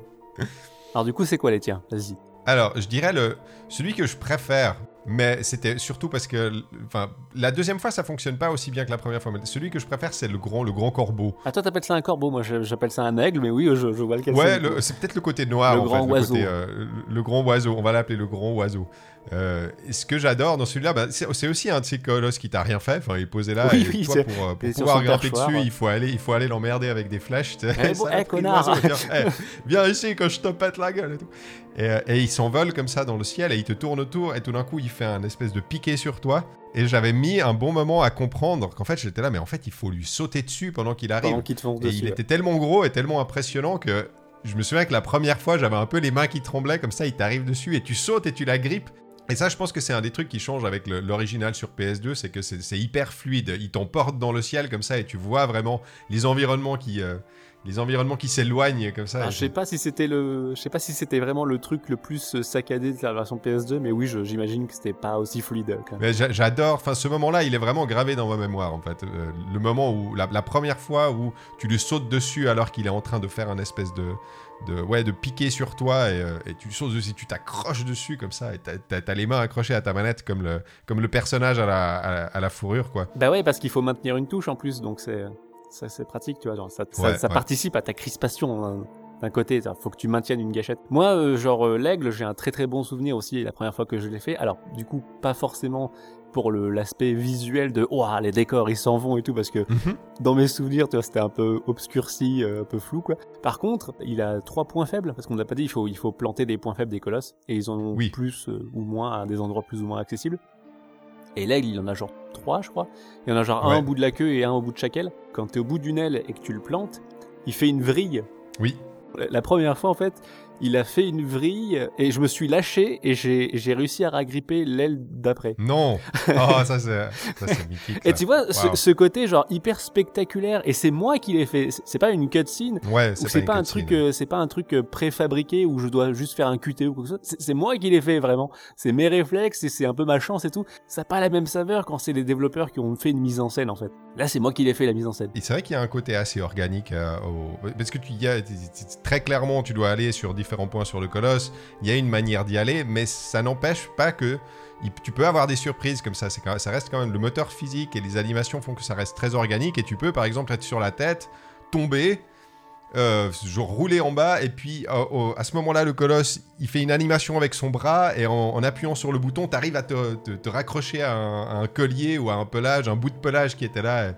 Alors du coup, c'est quoi les tiens Vas-y. Alors, je dirais le celui que je préfère, mais c'était surtout parce que, enfin, la deuxième fois ça fonctionne pas aussi bien que la première fois. Mais celui que je préfère, c'est le grand, le grand corbeau. Ah toi, t'appelles ça un corbeau, moi j'appelle ça un aigle, mais oui, je, je vois lequel Ouais, c'est. le- c'est peut-être le côté noir. Le en grand fait, oiseau. Le, côté, euh, le- le grand oiseau. On va l'appeler le grand oiseau. Euh, ce que j'adore dans celui-là, bah, c'est aussi un de ces colosses qui t'a rien fait. Enfin, il est posé là. Oui, et oui, toi, c'est- pour, euh, pour est pouvoir grimper dessus, ouais. il faut aller, il faut aller l'emmerder avec des sais. Eh, bon, eh, connard. dire, Eh, viens ici quand je te pète la gueule et tout. Et, euh, et il s'envole comme ça dans le ciel et il te tourne autour et tout d'un coup il fait un espèce de piqué sur toi. Et j'avais mis un bon moment à comprendre qu'en fait j'étais là, mais en fait il faut lui sauter dessus pendant qu'il arrive. Pendant Et dessus. il ouais. était tellement gros et tellement impressionnant que je me souviens que la première fois, j'avais un peu les mains qui tremblaient comme ça, il t'arrive dessus et tu sautes et tu la grippes. Et ça, je pense que c'est un des trucs qui change avec l'original sur PS2, c'est que c'est hyper fluide. Il t'emporte dans le ciel comme ça et tu vois vraiment les environnements qui, euh, les environnements qui s'éloignent comme ça. Ah, je sais pas si c'était le, je sais pas si c'était vraiment le truc le plus euh, saccadé de la version PS2, mais oui, j'imagine que c'était pas aussi fluide. j'adore, enfin ce moment-là, il est vraiment gravé dans ma mémoire en fait. Euh, le moment où, la, la première fois où tu lui sautes dessus alors qu'il est en train de faire un espèce de, de, ouais, de piquer sur toi et, euh, et tu sautes dessus, tu t'accroches dessus comme ça et t'as- les mains accrochées à ta manette comme le, comme le personnage à la, à, la- à la fourrure quoi. Bah ouais, parce qu'il faut maintenir une touche en plus, donc c'est, ça c'est pratique, tu vois. Genre, ça, ça, Ouais, ça ouais. participe à ta crispation. hein, D'un côté, il faut que tu maintiennes une gâchette. Moi, euh, genre euh, l'aigle, j'ai un très très bon souvenir aussi la première fois que je l'ai fait. Alors, du coup, pas forcément pour l'aspect visuel de oh les décors ils s'en vont et tout parce que dans mes souvenirs tu vois c'était un peu obscurci euh, un peu flou quoi. Par contre il a trois points faibles parce qu'on n'a pas dit il faut il faut planter des points faibles des colosses et ils en ont Oui. plus euh, ou moins à des endroits plus ou moins accessibles. Et l'aigle il en a genre trois je crois. Il y en a genre un au bout de la queue et un au bout de chaque aile. Quand t'es au bout d'une aile et que tu le plantes il fait une vrille. Oui. la première fois en fait il a fait une vrille et je me suis lâché et j'ai réussi à ragripper l'aile d'après Non Oh, ça c'est ça, mythique. et tu vois, ce, Wow. ce côté genre hyper spectaculaire, et c'est moi qui l'ai fait. C'est- pas une cutscene, Ouais, ou c'est pas, un truc, euh, c'est pas un truc préfabriqué où je dois juste faire un QT ou quoi que ce soit. C'est- moi qui l'ai fait vraiment. C'est mes réflexes et c'est un peu ma chance et tout. Ça n'a pas la même saveur quand c'est les développeurs qui ont fait une mise en scène en fait. Là, c'est moi qui l'ai fait la mise en scène. Et c'est vrai qu'il y a un côté assez organique euh, au- parce que tu y as, très clairement, tu dois aller sur différents points sur le colosse. Il y a une manière d'y aller, mais ça n'empêche pas que tu peux avoir des surprises comme ça. Quand- ça reste quand même le moteur physique et les animations font que ça reste très organique. Et tu peux, par exemple, être sur la tête, tomber, euh, rouler en bas, et puis euh, à ce moment-là, le colosse, il fait une animation avec son bras, et en, appuyant sur le bouton, tu arrives à te, raccrocher à un, un collier ou à un pelage, un bout de pelage qui était là.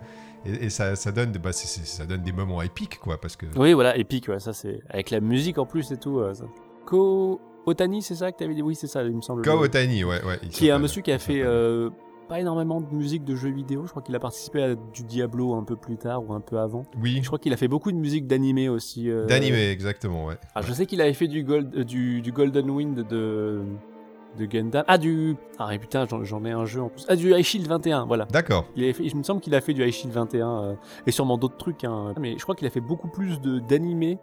Et ça, ça donne, des- bah, ça donne des moments épiques, quoi, parce que... Oui, voilà, épique, ouais, ça c'est. Avec la musique en plus et tout. euh, ça. Ko Otani, c'est ça que t'avais dit? Oui, c'est ça, il me semble. Ko Otani, ouais, ouais. Qui est un monsieur qui a fait euh, pas énormément de musique de jeux vidéo. Je crois qu'il a participé à du Diablo un peu plus tard ou un peu avant. Oui, Je crois qu'il a fait beaucoup de musique d'animé aussi. euh, d'animé, exactement, ouais. Ah, je sais qu'il avait fait du, gold, euh, du, du Golden Wind de, de Gundam. Ah, du. Ah, et putain, j'en- ai un jeu en plus. Ah, du High Shield 21, voilà. D'accord. Il fait, me semble qu'il a fait du High Shield 21 euh, et sûrement d'autres trucs. Hein. Mais je crois qu'il a fait beaucoup plus de d'animé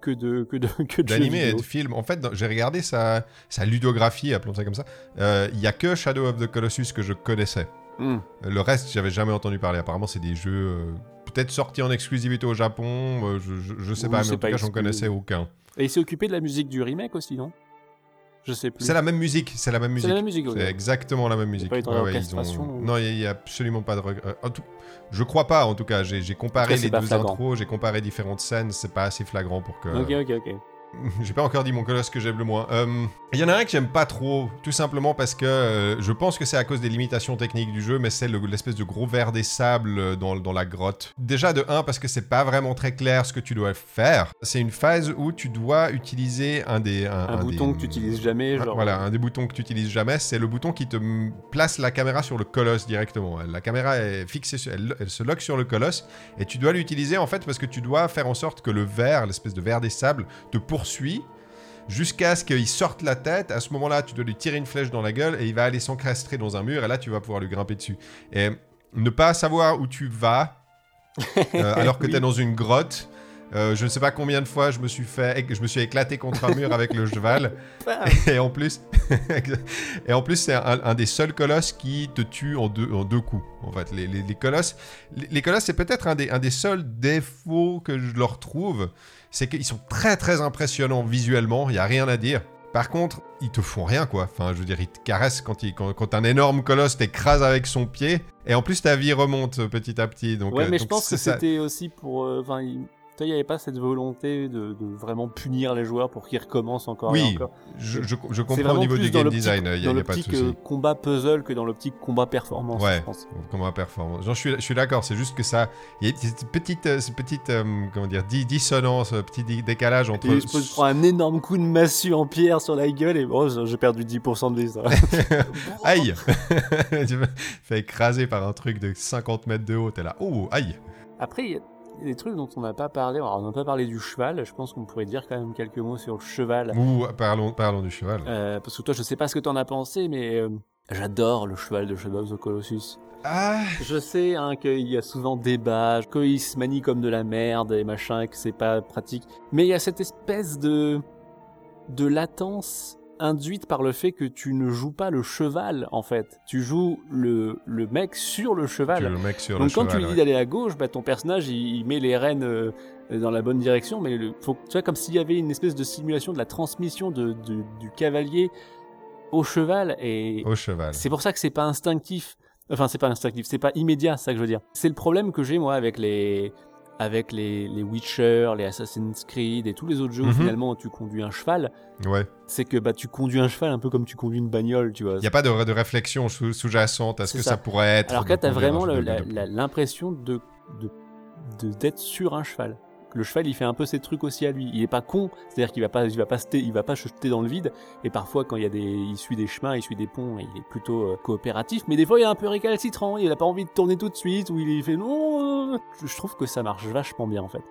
que de que de que D'animé et de film. En fait, j'ai regardé sa, sa ludographie, appelons ça comme ça. Euh, Il y a que Shadow of the Colossus que je connaissais. Hmm. Le reste, j'avais jamais entendu parler. Apparemment, c'est des jeux euh, peut-être sortis en exclusivité au Japon. euh, je, je, je sais Oui, pas, mais en tout pas cas, j'en connaissais aucun. Et il s'est occupé de la musique du remake aussi, non? Je sais plus. C'est la même musique. C'est la même C'est musique. la même musique. C'est exactement la même musique. pas eu de Ouais, ouais, ils réorchestration ont- ou- Non, il n'y a, absolument pas de. euh, tout- Je crois pas, en tout cas. J'ai comparé cas, c'est les deux flagrant. intros, j'ai comparé différentes scènes. C'est pas assez flagrant pour que. Ok, ok, ok. J'ai pas encore dit mon colosse que j'aime le moins. Euh, Il y en a un que j'aime pas trop, tout simplement parce que euh, je pense que c'est à cause des limitations techniques du jeu, mais c'est le- l'espèce de gros verre des sables euh, dans, dans la grotte. Déjà de 1 parce que c'est pas vraiment très clair ce que tu dois faire. C'est une phase où tu dois utiliser un des... Un, Un, un bouton des- que tu utilises jamais, Ah, genre. Voilà, un des boutons que tu utilises jamais, c'est le bouton qui te place la caméra sur le colosse directement. La caméra est fixée, sur- elle, elle se lock sur le colosse et tu dois l'utiliser en fait parce que tu dois faire en sorte que le verre, l'espèce de verre des sables, te poursuit jusqu'à ce qu'il sorte la tête. À ce moment-là, tu dois lui tirer une flèche dans la gueule et il va aller s'encastrer dans un mur et là, tu vas pouvoir lui grimper dessus. Et ne pas savoir où tu vas euh, alors que Oui. tu es dans une grotte. euh, je ne sais pas combien de fois je me suis fait, je me suis éclaté contre un mur avec le cheval. Et en plus, et en plus, c'est un, un des seuls colosses qui te tue en deux, en deux coups. En fait, les, les- les colosses, les, les colosses, c'est peut-être un des, un des seuls défauts que je leur trouve, c'est qu'ils sont très très impressionnants visuellement. Il y a rien à dire. Par contre, ils te font rien, quoi. Enfin, je veux dire, ils te caressent quand, il, quand, quand un énorme colosse t'écrase avec son pied. Et en plus, ta vie remonte petit à petit. Donc, ouais, euh, mais je pense que ça. c'était aussi pour. euh, Enfin, il n'y avait pas cette volonté de, de vraiment punir les joueurs pour qu'ils recommencent encore et Oui, encore. je, je, je comprends au niveau du game design, il n'y dans a, y a pas de l'optique souci. euh, combat puzzle que dans l'optique combat performance, Ouais. je pense. La performance J'en suis, je suis d'accord, c'est juste que ça. Il y a cette petite, euh, cette petite euh, comment dire, di- dissonance, euh, petit décalage entre. Et je peux prendre un énorme coup de massue en pierre sur la gueule et bon, j'ai perdu 10% de vie. Ça. Aïe Tu me fais écraser par un truc de 50 mètres de haut, t'es là. Oh, aïe Après, il y a des trucs dont on n'a pas parlé. Alors, on n'a pas parlé du cheval. Je pense qu'on pourrait dire quand même quelques mots sur le cheval. Ouh, parlons, parlons du cheval. Euh, parce que toi, je sais pas ce que t'en as pensé, mais euh, j'adore le cheval de Shadow of the Colossus. Ah Je sais hein, qu'il y a souvent débat, qu'il se manie comme de la merde et machin, et que c'est pas pratique. Mais il y a cette espèce de de latence induite par le fait que tu ne joues pas le cheval en fait. Tu joues le, le mec sur le cheval. le mec sur Donc le quand cheval. tu lui dis ouais. d'aller à gauche, bah, ton personnage il, il met les rênes euh, dans la bonne direction, mais le, faut, tu vois comme s'il y avait une espèce de simulation de la transmission de, de- du cavalier au cheval et Au cheval. c'est pour ça que c'est pas instinctif. Enfin, c'est pas instinctif, c'est pas immédiat, ça que je veux dire. C'est le problème que j'ai moi avec les avec les, les Witcher, les Assassin's Creed et tous les autres jeux où Mhm. finalement tu conduis un cheval, Ouais. c'est que bah tu conduis un cheval un peu comme tu conduis une bagnole, tu vois. Il n'y a pas de, de réflexion sous- sous-jacente à ce que ça. ça. pourrait être. Alors que là, t'as conduire un vraiment de- l'impression de de de- d'être sur un cheval. Le cheval, il fait un peu ses trucs aussi à lui. Il est pas con, c'est-à-dire qu'il va pas, il va pas se, il va pas jeter dans le vide. Et parfois, quand il y a des, il suit des chemins, il suit des ponts, il est plutôt euh, coopératif. Mais des fois, il est un peu récalcitrant. Il a pas envie de tourner tout de suite, ou il fait non. euh. Je- trouve que ça marche vachement bien en fait.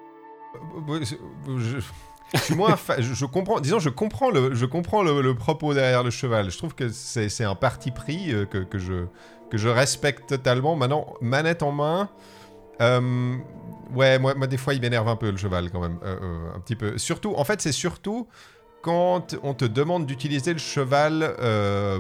Je, je je, comprends disons je comprends le je comprends le, propos derrière le cheval je trouve que c'est un parti pris euh, que je que je respecte totalement maintenant manette en main euh, ouais moi, moi des fois il m'énerve un peu le cheval quand même euh, euh, un petit peu. Surtout en fait c'est surtout quand on te demande d'utiliser le cheval euh,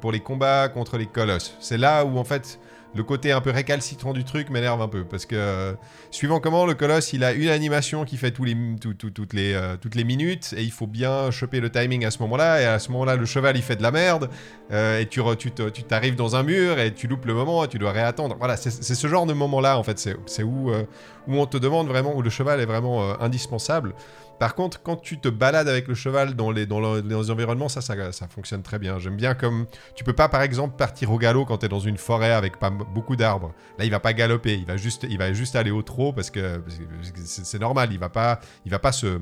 pour les combats contre les colosses, c'est là où en fait le côté un peu récalcitrant du truc m'énerve un peu parce que euh, suivant comment le colosse il a une animation qui fait tous les, toutes, les, euh, toutes les minutes et il faut bien choper le timing à ce moment-là et à ce moment-là le cheval il fait de la merde euh, et tu tu t'arrives dans un mur et tu loupes le moment et tu dois réattendre. Voilà, c'est ce genre de moment-là en fait, c'est où, où on te demande vraiment, où le cheval est vraiment indispensable. Par contre, quand tu te balades avec le cheval dans les, dans les environnements, ça, ça, ça, fonctionne très bien. J'aime bien comme... Tu peux pas, par exemple, partir au galop quand tu es dans une forêt avec pas beaucoup d'arbres. Là, il va pas galoper, il va juste, il va juste aller au trot parce que, c'est normal, il va pas, il va pas se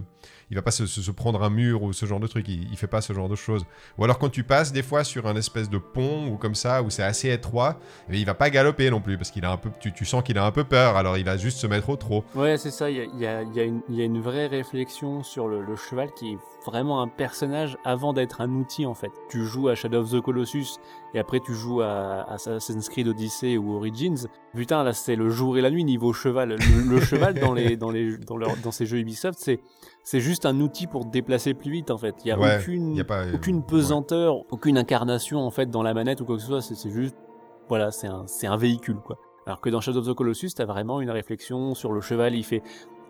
il va pas se, prendre un mur ou ce genre de truc, il, il, fait pas ce genre de choses. Ou alors quand tu passes des fois sur un espèce de pont ou comme ça, où c'est assez étroit, mais il va pas galoper non plus, parce qu'il a un peu, tu, sens qu'il a un peu peur, alors il va juste se mettre au trot. Ouais, c'est ça, il y a, y, a une vraie réflexion sur le, cheval qui vraiment un personnage avant d'être un outil en fait. Tu joues à Shadow of the Colossus et après tu joues à, Assassin's Creed Odyssey ou Origins. Putain, là c'est le jour et la nuit niveau cheval. Le, cheval dans les dans les dans, dans ces jeux Ubisoft, c'est c'est juste un outil pour te déplacer plus vite en fait. Il y a aucune, euh, aucune pesanteur, aucune incarnation en fait dans la manette ou quoi que ce soit. C'est juste, voilà, c'est un, c'est un véhicule quoi. Alors que dans Shadow of the Colossus, t'as vraiment une réflexion sur le cheval. Il fait,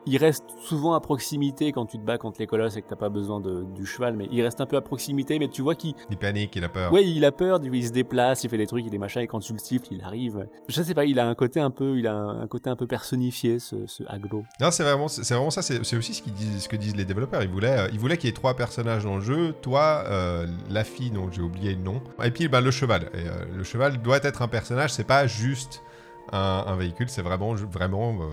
il reste souvent à proximité quand tu te bats contre les colosses et que t'as pas besoin de, du cheval, mais il reste un peu à proximité, mais tu vois qu'il... Il panique, il a peur. Ouais, il a peur, il se déplace, il fait des trucs, il des machins, et quand tu le siffles, il arrive. Je sais pas, il a un côté un peu, il a un côté un peu personnifié, ce, ce. Non, c'est vraiment, c'est vraiment ça, c'est aussi ce, disent, ce que disent les développeurs. Ils voulaient, euh, ils voulaient qu'il y ait trois personnages dans le jeu, toi, euh, la fille, dont j'ai oublié le nom, et puis bah, le cheval. Et euh, le cheval doit être un personnage, c'est pas juste un, véhicule, c'est vraiment, vraiment euh,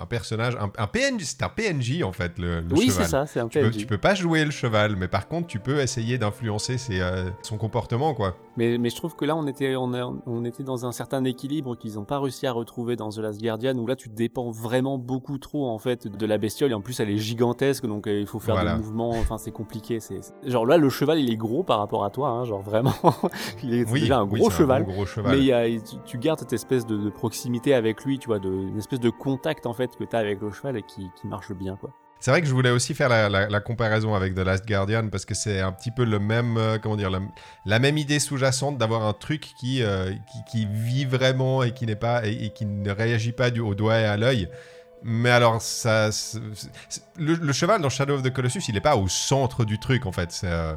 un personnage, un, PNJ, c'est un PNJ en fait, le, le oui, c'est ça, c'est un PNJ. Tu peux, pas jouer le cheval, mais par contre, tu peux essayer d'influencer euh, son comportement, quoi. Mais, mais je trouve que là, on était, on, on était dans un certain équilibre qu'ils n'ont pas réussi à retrouver dans The Last Guardian, où là, tu dépends vraiment beaucoup trop, en fait, de la bestiole, et en plus, elle est gigantesque, donc euh, il faut faire des mouvements, enfin, c'est compliqué. C'est, genre là, le cheval, il est gros par rapport à toi, hein, genre vraiment, il est déjà un gros, cheval, gros, cheval, mais tu, gardes cette espèce de, de proximité avec lui, tu vois, de, espèce de contact, en fait, que tu as avec le cheval et qui, qui marche bien, quoi. C'est vrai que je voulais aussi faire la, comparaison avec The Last Guardian parce que c'est un petit peu le même, euh, comment dire, la, même idée sous-jacente d'avoir un truc qui, euh, qui, vit vraiment et qui n'est pas et, qui ne réagit pas du, au doigt et à l'œil. Mais alors, ça, le, cheval dans Shadow of the Colossus, il n'est pas au centre du truc en fait. C'est euh,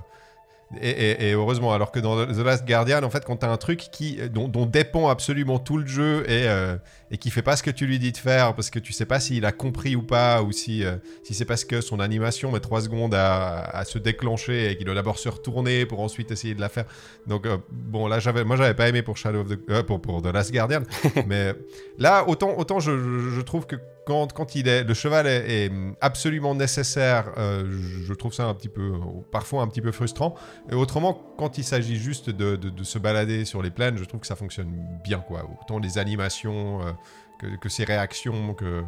et, heureusement, alors que dans The Last Guardian, en fait, quand t'as un truc qui, dont, dépend absolument tout le jeu et, euh, et qui fait pas ce que tu lui dis de faire parce que tu sais pas s'il a compris ou pas, ou si, euh, si c'est parce que son animation met 3 secondes à, à se déclencher et qu'il doit d'abord se retourner pour ensuite essayer de la faire. Donc, euh, bon, là, j'avais, moi, j'avais pas aimé pour Shadow of the, pour, pour The Last Guardian, mais là, autant, autant je, je trouve que quand, il est, le cheval est, absolument nécessaire, je, trouve ça un petit peu, parfois un petit peu frustrant. Et autrement, quand il s'agit juste de, se balader sur les plaines, je trouve que ça fonctionne bien, quoi. Autant les animations euh, que, ses réactions, que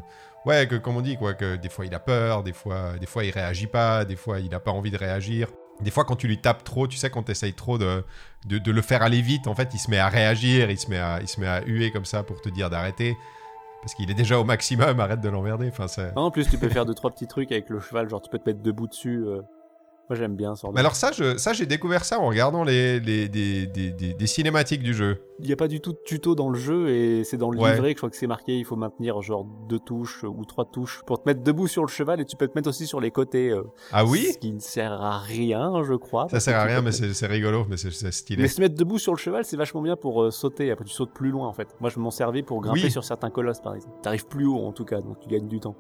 que comme on dit, que des fois il a peur, des fois, des fois il réagit pas, des fois il n'a pas envie de réagir. Des fois, quand tu lui tapes trop, tu sais, quand tu essayes trop de, de, le faire aller vite, en fait, il se met à réagir, il se met à, il se met à huer comme ça pour te dire d'arrêter. Parce qu'il est déjà au maximum, arrête de l'emmerder. Enfin, en plus, tu peux faire deux, trois petits trucs avec le cheval, genre tu peux te mettre debout dessus. Euh, moi j'aime bien ça. Mais alors ça, je, ça j'ai découvert ça en regardant les, les des, des, des, cinématiques du jeu. Il n'y a pas du tout de tuto dans le jeu et c'est dans le livret que je crois que c'est marqué, il faut maintenir genre deux touches ou trois touches pour te mettre debout sur le cheval et tu peux te mettre aussi sur les côtés. Euh, ah oui Ce qui ne sert à rien, je crois. Ça sert à rien, mais c'est rigolo, mais c'est stylé. Mais se mettre debout sur le cheval, c'est vachement bien pour euh, sauter. Après tu sautes plus loin en fait. Moi je m'en servais pour grimper sur certains colosses par exemple. T'arrives plus haut en tout cas, donc tu gagnes du temps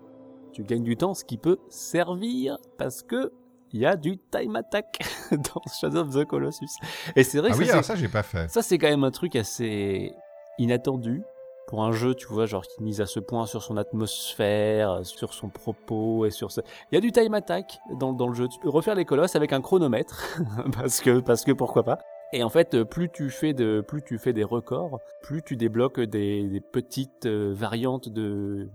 tu gagnes du temps, ce qui peut servir parce que il y a du time attack dans Shadow of the Colossus. Et c'est vrai ah que oui, ça, ça j'ai pas fait. Ça c'est quand même un truc assez inattendu pour un jeu, tu vois, genre qui mise à ce point sur son atmosphère, sur son propos et sur ce... Il y a du time attack dans, dans le jeu. Tu peux refaire les colosses avec un chronomètre parce que parce que pourquoi pas. Et en fait, plus tu fais de plus tu fais des records, plus tu débloques des, des petites euh, variantes de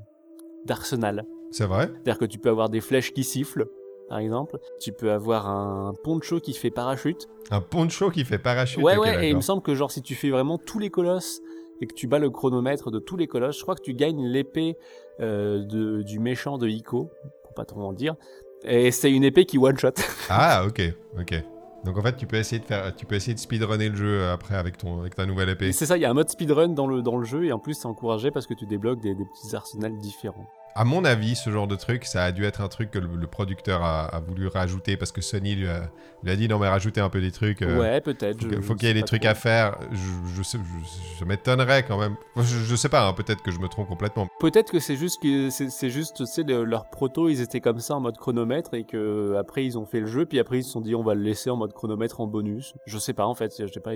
d'arsenal. C'est vrai. C'est-à-dire que tu peux avoir des flèches qui sifflent, par exemple. Tu peux avoir un poncho qui fait parachute. Un poncho qui fait parachute Ouais, ouais, et il me semble que genre si tu fais vraiment tous les colosses et que tu bats le chronomètre de tous les colosses, je crois que tu gagnes l'épée euh, du méchant de Ico, pour pas trop en dire. Et c'est une épée qui one-shot. ah, ok, ok. Donc en fait, tu peux essayer de faire, tu peux essayer de speedrunner le jeu après avec ton, avec ta nouvelle épée. C'est ça, il y a un mode speedrun dans le, dans le jeu et en plus c'est encouragé parce que tu débloques des, des petits arsenals différents. À mon avis, ce genre de truc, ça a dû être un truc que le, le producteur a, a, voulu rajouter parce que Sony lui a, lui a dit non mais rajoutez un peu des trucs. Euh, ouais, peut-être. Faut, faut qu'il y ait des trucs trop. à faire. Je, je, sais, je, je m'étonnerais quand même. Je, je sais pas, hein, peut-être que je me trompe complètement. Peut-être que c'est juste que c'est juste, tu sais, leur proto, ils étaient comme ça en mode chronomètre et que après ils ont fait le jeu, puis après ils se sont dit on va le laisser en mode chronomètre en bonus. Je sais pas en fait, j'ai pas,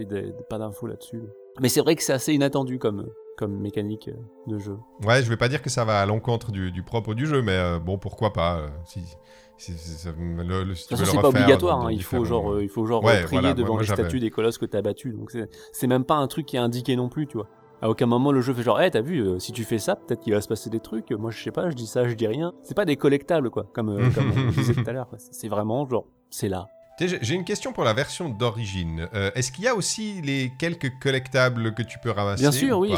pas d'infos là-dessus. Mais c'est vrai que c'est assez inattendu comme comme mécanique euh, de jeu. Ouais, je vais pas dire que ça va à l'encontre du, du, propre du jeu, mais euh, bon, pourquoi pas. Euh, si, si, le, le, si c'est pas obligatoire, hein, il, faut genre, euh, il faut genre ouais, prier voilà, devant moi, les statues des colosses que t'as battus. Donc c'est même pas un truc qui est indiqué non plus, tu vois. À aucun moment le jeu fait genre, hé, hey, t'as vu, euh, si tu fais ça, peut-être qu'il va se passer des trucs. Moi, je sais pas, je dis ça, je dis rien. C'est pas des collectables, quoi, comme, euh, comme on disait tout à l'heure. C'est vraiment genre, c'est là. J'ai une question pour la version d'origine. Euh, Est-ce qu'il y a aussi les quelques collectables que tu peux ramasser Bien sûr, oui.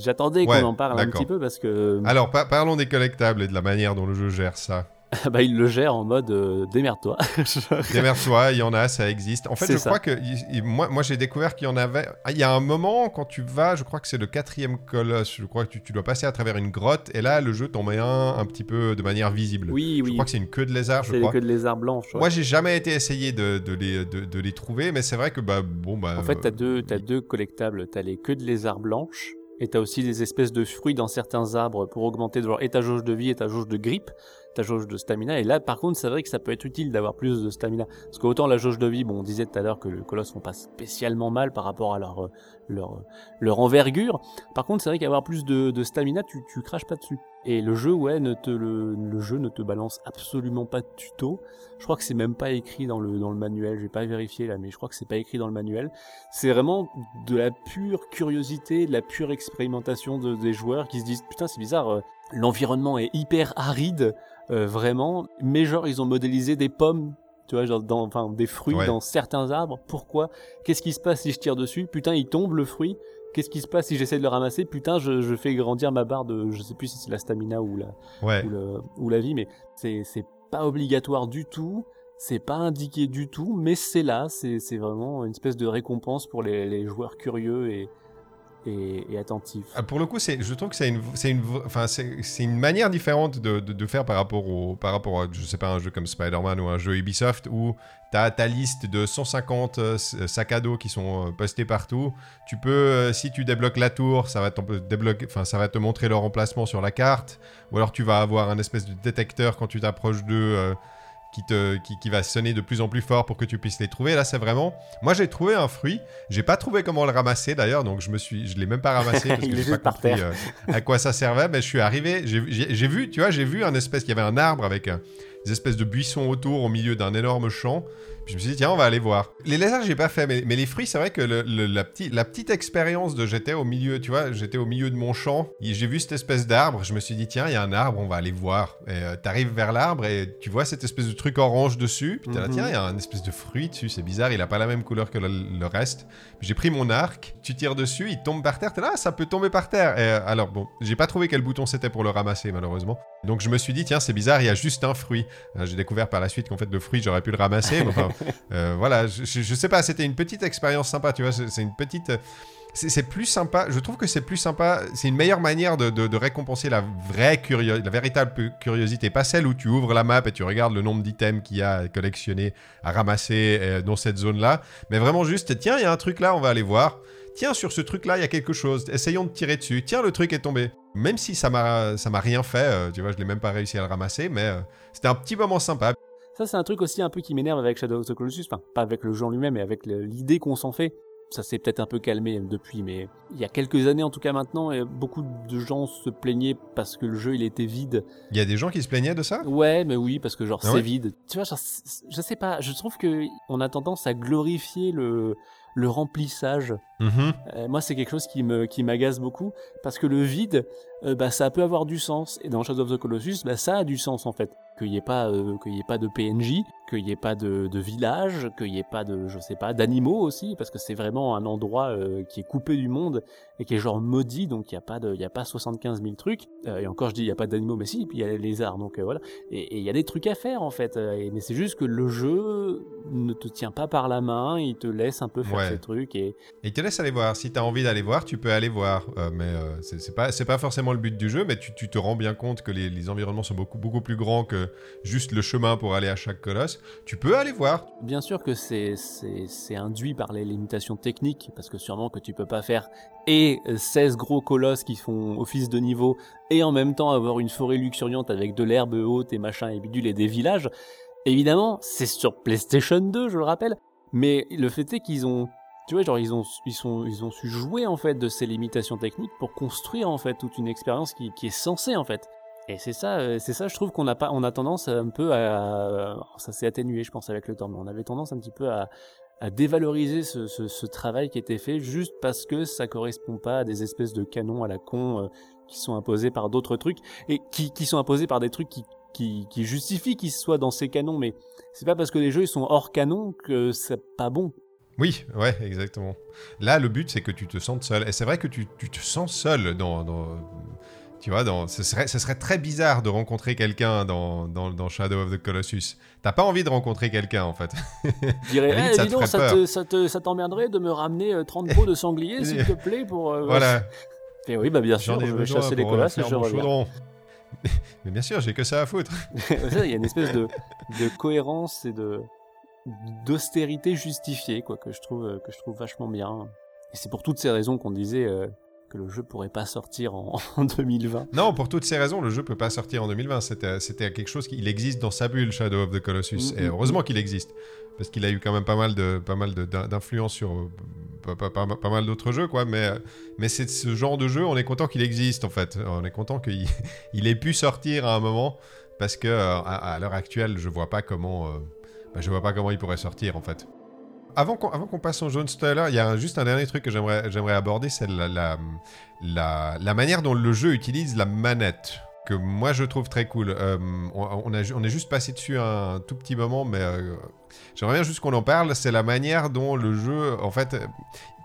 J'attendais ouais, qu'on en parle un petit peu parce que. Alors, pa parlons des collectables et de la manière dont le jeu gère ça. bah, il le gère en mode euh, démerde-toi. démerde-toi, il y en a, ça existe. En fait, je ça. crois que il, moi, moi j'ai découvert qu'il y en avait. Ah, il y a un moment, quand tu vas, je crois que c'est le quatrième colosse, je crois que tu, tu, dois passer à travers une grotte, et là, le jeu t'en met un un petit peu de manière visible. Oui, oui. Je crois que c'est une queue de lézard, je crois. C'est une queue de lézard blanche. Ouais. Moi, j'ai jamais été essayé de, de, les, de, de, les trouver, mais c'est vrai que, bah, bon, bah. En fait, t'as deux, as deux collectables. T'as les queues de lézard blanches. Et t'as aussi des espèces de fruits dans certains arbres pour augmenter genre et ta jauge de vie et ta jauge de grippe ta jauge de stamina. Et là, par contre, c'est vrai que ça peut être utile d'avoir plus de stamina. Parce qu'autant la jauge de vie, bon, on disait tout à l'heure que les colosses font pas spécialement mal par rapport à leur, leur, leur envergure. Par contre, c'est vrai qu'avoir plus de, de stamina, tu, tu craches pas dessus. Et le jeu, ouais, ne te, le, le jeu ne te balance absolument pas de tuto. Je crois que c'est même pas écrit dans le, dans le manuel. J'ai pas vérifié là, mais je crois que c'est pas écrit dans le manuel. C'est vraiment de la pure curiosité, de la pure expérimentation de, des joueurs qui se disent, putain, c'est bizarre, euh, l'environnement est hyper aride, euh, vraiment. Mais genre, ils ont modélisé des pommes, tu vois, genre dans, enfin, des fruits ouais. dans certains arbres. Pourquoi? Qu'est-ce qui se passe si je tire dessus? Putain, il tombe le fruit. Qu'est-ce qui se passe si j'essaie de le ramasser? Putain, je, je, fais grandir ma barre de, je sais plus si c'est la stamina ou la, ouais. ou, le, ou, la vie, mais c'est, pas obligatoire du tout. C'est pas indiqué du tout, mais c'est là. C'est, c'est vraiment une espèce de récompense pour les, les joueurs curieux et, et, attentif. Ah, pour le coup, je trouve que c'est une, manière différente de, faire par rapport au, par rapport à, je sais pas, un jeu comme Spider-Man ou un jeu Ubisoft où tu as ta liste de 150 euh, sacs à dos qui sont euh, postés partout. Tu peux, euh, si tu débloques la tour, ça va, débloquer, ça va te montrer leur emplacement sur la carte. Ou alors tu vas avoir un espèce de détecteur quand tu t'approches d'eux euh, qui, te, qui, qui, va sonner de plus en plus fort pour que tu puisses les trouver. Là, c'est vraiment. Moi, j'ai trouvé un fruit. J'ai pas trouvé comment le ramasser d'ailleurs, donc je me suis, je l'ai même pas ramassé parce que j'ai pas compris euh, à quoi ça servait. Mais je suis arrivé, j'ai vu, tu vois, j'ai vu un espèce, il y avait un arbre avec euh, des espèces de buissons autour au milieu d'un énorme champ. Puis je me suis dit, tiens, on va aller voir. Les lézards, j'ai pas fait, mais, mais, les fruits, c'est vrai que le, le, la, petit, la petite expérience de j'étais au milieu, tu vois, j'étais au milieu de mon champ, j'ai vu cette espèce d'arbre, je me suis dit, tiens, il y a un arbre, on va aller voir. Et euh, t'arrives vers l'arbre et tu vois cette espèce de truc orange dessus, puis t'es là, mm -hmm. tiens, il y a un espèce de fruit dessus, c'est bizarre, il a pas la même couleur que le, le reste. J'ai pris mon arc, tu tires dessus, il tombe par terre, t'es là, ça peut tomber par terre. Et, euh, alors, bon, j'ai pas trouvé quel bouton c'était pour le ramasser, malheureusement. Donc je me suis dit, tiens, c'est bizarre, il y a juste un fruit. Euh, j'ai découvert par la suite qu'en fait, le fruit, j'aurais pu le ramasser, mais enfin, euh, voilà je, sais pas, c'était une petite expérience sympa, tu vois, c'est une petite... C'est plus sympa, je trouve que c'est plus sympa, c'est une meilleure manière de, de, récompenser la vraie curiosité, la véritable curiosité, pas celle où tu ouvres la map et tu regardes le nombre d'items qu'il y a à collectionner, à ramasser euh, dans cette zone-là, mais vraiment juste, tiens, il y a un truc là, on va aller voir. Tiens, sur ce truc-là, il y a quelque chose. Essayons de tirer dessus. Tiens, le truc est tombé. Même si ça m'a, rien fait, euh, tu vois, je l'ai même pas réussi à le ramasser, mais c'était un petit moment sympa. Ça, c'est un truc aussi un peu qui m'énerve avec Shadow of the Colossus. Enfin, pas avec le jeu en lui-même, mais avec l'idée qu'on s'en fait. Ça s'est peut-être un peu calmé depuis, mais il y a quelques années en tout cas maintenant, beaucoup de gens se plaignaient parce que le jeu il était vide. Il y a des gens qui se plaignaient de ça? Ouais, mais oui, parce que genre ah c'est vide. Tu vois, genre, je sais pas, je trouve que on a tendance à glorifier le le remplissage. Mmh. Euh, moi, c'est quelque chose qui me qui m'agace beaucoup parce que le vide, euh, bah ça peut avoir du sens et dans Shadow of the Colossus, bah ça a du sens en fait qu'il n'y ait pas euh, y ait pas de PNJ, qu'il n'y ait pas de, de village, qu'il n'y ait pas de je sais pas d'animaux aussi parce que c'est vraiment un endroit euh, qui est coupé du monde et qui est genre maudit donc il n'y a pas de y a pas 75 000 trucs et encore je dis il n'y a pas d'animaux mais si puis il y a les lézards donc voilà et il y a des trucs à faire en fait et, mais c'est juste que le jeu ne te tient pas par la main il te laisse un peu faire Ouais. ces trucs et Et il te laisse aller voir. Si tu as envie d'aller voir, tu peux aller voir. Mais c'est c'est pas, c'est pas forcément le but du jeu, mais tu, te rends bien compte que les, environnements sont beaucoup, beaucoup plus grands que juste le chemin pour aller à chaque colosse. Tu peux aller voir. Bien sûr que c'est induit par les limitations techniques, parce que sûrement que tu peux pas faire et 16 gros colosses qui font office de niveau, et en même temps avoir une forêt luxuriante avec de l'herbe haute et machin et bidule et des villages. Évidemment, c'est sur PlayStation 2, je le rappelle, mais le fait est qu'ils ont, tu vois, genre ils ont, ils sont, ils ont su jouer en fait de ces limitations techniques pour construire en fait toute une expérience qui, qui est censée en fait. Et c'est ça, euh, c'est ça, je trouve qu'on a pas, on a tendance un peu à, ça s'est atténué, je pense, avec le temps, mais on avait tendance un petit peu à, à dévaloriser ce, ce, ce travail qui était fait juste parce que ça correspond pas à des espèces de canons à la con euh, qui sont imposés par d'autres trucs et qui, qui sont imposés par des trucs qui, qui, qui justifient qu'ils soient dans ces canons, mais c'est pas parce que les jeux ils sont hors canon que c'est pas bon. Oui, ouais, exactement. Là, le but, c'est que tu te sentes seul. Et c'est vrai que tu, tu te sens seul dans. dans- tu vois, dans, ce, serait, ce serait très bizarre de rencontrer quelqu'un dans, dans, dans Shadow of the Colossus. T'as pas envie de rencontrer quelqu'un, en fait. Dirais, limite, Eh, ça dis te donc, ça, te, ça, te, ça t'emmerderait de me ramener euh, 30 pots de sanglier, s'il te plaît, pour... euh, voilà. Et oui, bah bien sûr, je vais chasser les colosses et je reviens. Mais bien sûr, j'ai que ça à foutre. Il y a une espèce de, de cohérence et de d'austérité justifiée, quoi, que je trouve euh, que je trouve vachement bien. Et c'est pour toutes ces raisons qu'on disait euh, que le jeu pourrait pas sortir en, en 2020. Non, pour toutes ces raisons, le jeu peut pas sortir en 2020. C'était, quelque chose qui il existe dans sa bulle, Shadow of the Colossus. Mhm. Et heureusement qu'il existe. Parce qu'il a eu quand même pas mal, de, pas mal de- d'in- d'influence sur euh, pas, pas- pas- pas mal d'autres jeux, quoi. Mais, mais c'est ce genre de jeu, on est content qu'il existe, en fait. On est content qu'il il ait pu sortir à un moment. Parce que à, à l'heure actuelle, je vois pas comment, euh, bah, je vois pas comment il pourrait sortir, en fait. Avant qu'on, passe au jaune spoiler, il y a juste un dernier truc que j'aimerais, aborder, c'est la, manière dont le jeu utilise la manette. Que moi je trouve très cool. Euh, on, est juste passé dessus un, tout petit moment, mais euh, j'aimerais bien juste qu'on en parle. C'est la manière dont le jeu, en fait,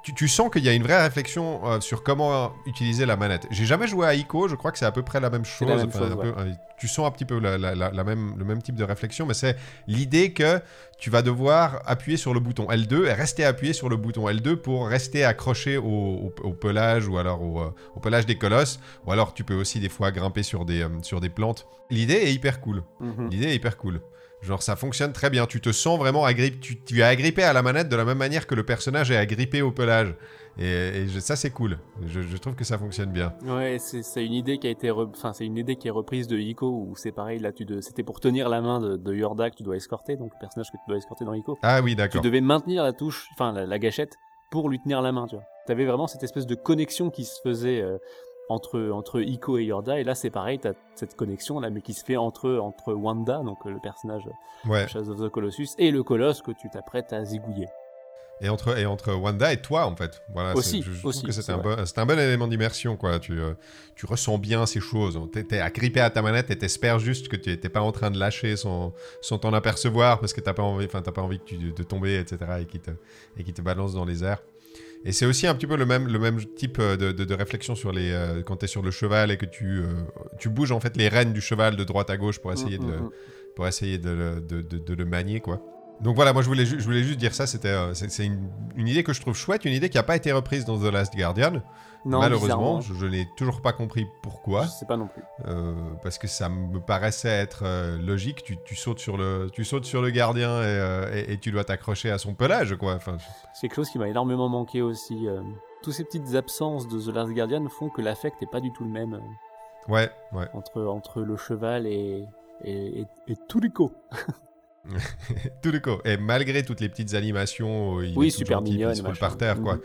tu, tu sens qu'il y a une vraie réflexion euh, sur comment utiliser la manette. J'ai jamais joué à Ico, je crois que c'est à peu près la même chose. la même Enfin, chose, un ouais. peu, euh, tu sens un petit peu la, la- la- la même, le même type de réflexion, mais c'est l'idée que tu vas devoir appuyer sur le bouton L2 et rester appuyé sur le bouton L2 pour rester accroché au, au- au pelage ou alors au, euh, au pelage des colosses. Ou alors tu peux aussi des fois grimper sur des, euh, sur des plantes. L'idée est hyper cool. Mhm. L'idée est hyper cool. Genre ça fonctionne très bien. Tu te sens vraiment agrippé. Tu, tu es agrippé à la manette de la même manière que le personnage est agrippé au pelage. Et, et je- ça c'est cool. Je, je trouve que ça fonctionne bien. Ouais, c'est une idée qui a été, enfin c'est une idée qui est reprise de Ico où c'est pareil là, tu c'était pour tenir la main de, de Yorda que tu dois escorter, donc le personnage que tu dois escorter dans Ico. Ah oui Tu d'accord. devais maintenir la touche, enfin la, la gâchette pour lui tenir la main, tu vois. T'avais vraiment cette espèce de connexion qui se faisait euh, entre entre Ico et Yorda, et là c'est pareil, t'as cette connexion là, mais qui se fait entre entre Wanda, donc euh, le personnage Ouais. de Shadow of the Colossus, et le colosse que tu t'apprêtes à zigouiller. Et entre, et entre Wanda et toi, en fait. Voilà, Aussi, c'est- je, trouve que c'est un, bon, un bon élément d'immersion, quoi. Tu, euh, tu ressens bien ces choses. T'es, agrippé à ta manette et t'espères juste que tu n'es pas en train de lâcher sans, sans t'en apercevoir parce que t'as pas envie, t'as pas envie que tu, de tomber, etc. et qui te, et qui te balance dans les airs. Et c'est aussi un petit peu le même, le même type euh, de, de- de réflexion sur les, euh, quand tu es sur le cheval et que tu, euh, tu bouges en fait les rênes du cheval de droite à gauche pour essayer, Mm, de, le, mm, mm. pour essayer de, de- de- de le manier, quoi. Donc voilà, moi je voulais, je voulais juste dire ça, c'était, c'est, c'est une, une idée que je trouve chouette, une idée qui n'a pas été reprise dans The Last Guardian. Non, Malheureusement, je, je n'ai toujours pas compris pourquoi, Je sais pas non plus. euh, parce que ça me paraissait être euh, logique. Tu, tu sautes sur le, tu sautes sur le gardien et, euh, et- et tu dois t'accrocher à son pelage, quoi. Enfin, C'est quelque chose qui m'a énormément manqué aussi. Toutes ces petites absences de The Last Guardian font que l'affect n'est pas du tout le même ouais, ouais. entre, entre le cheval et, et, et, et. Et malgré toutes les petites animations, il Oui, est super gentil, mignonne, il se machin. par terre, quoi. Mhm.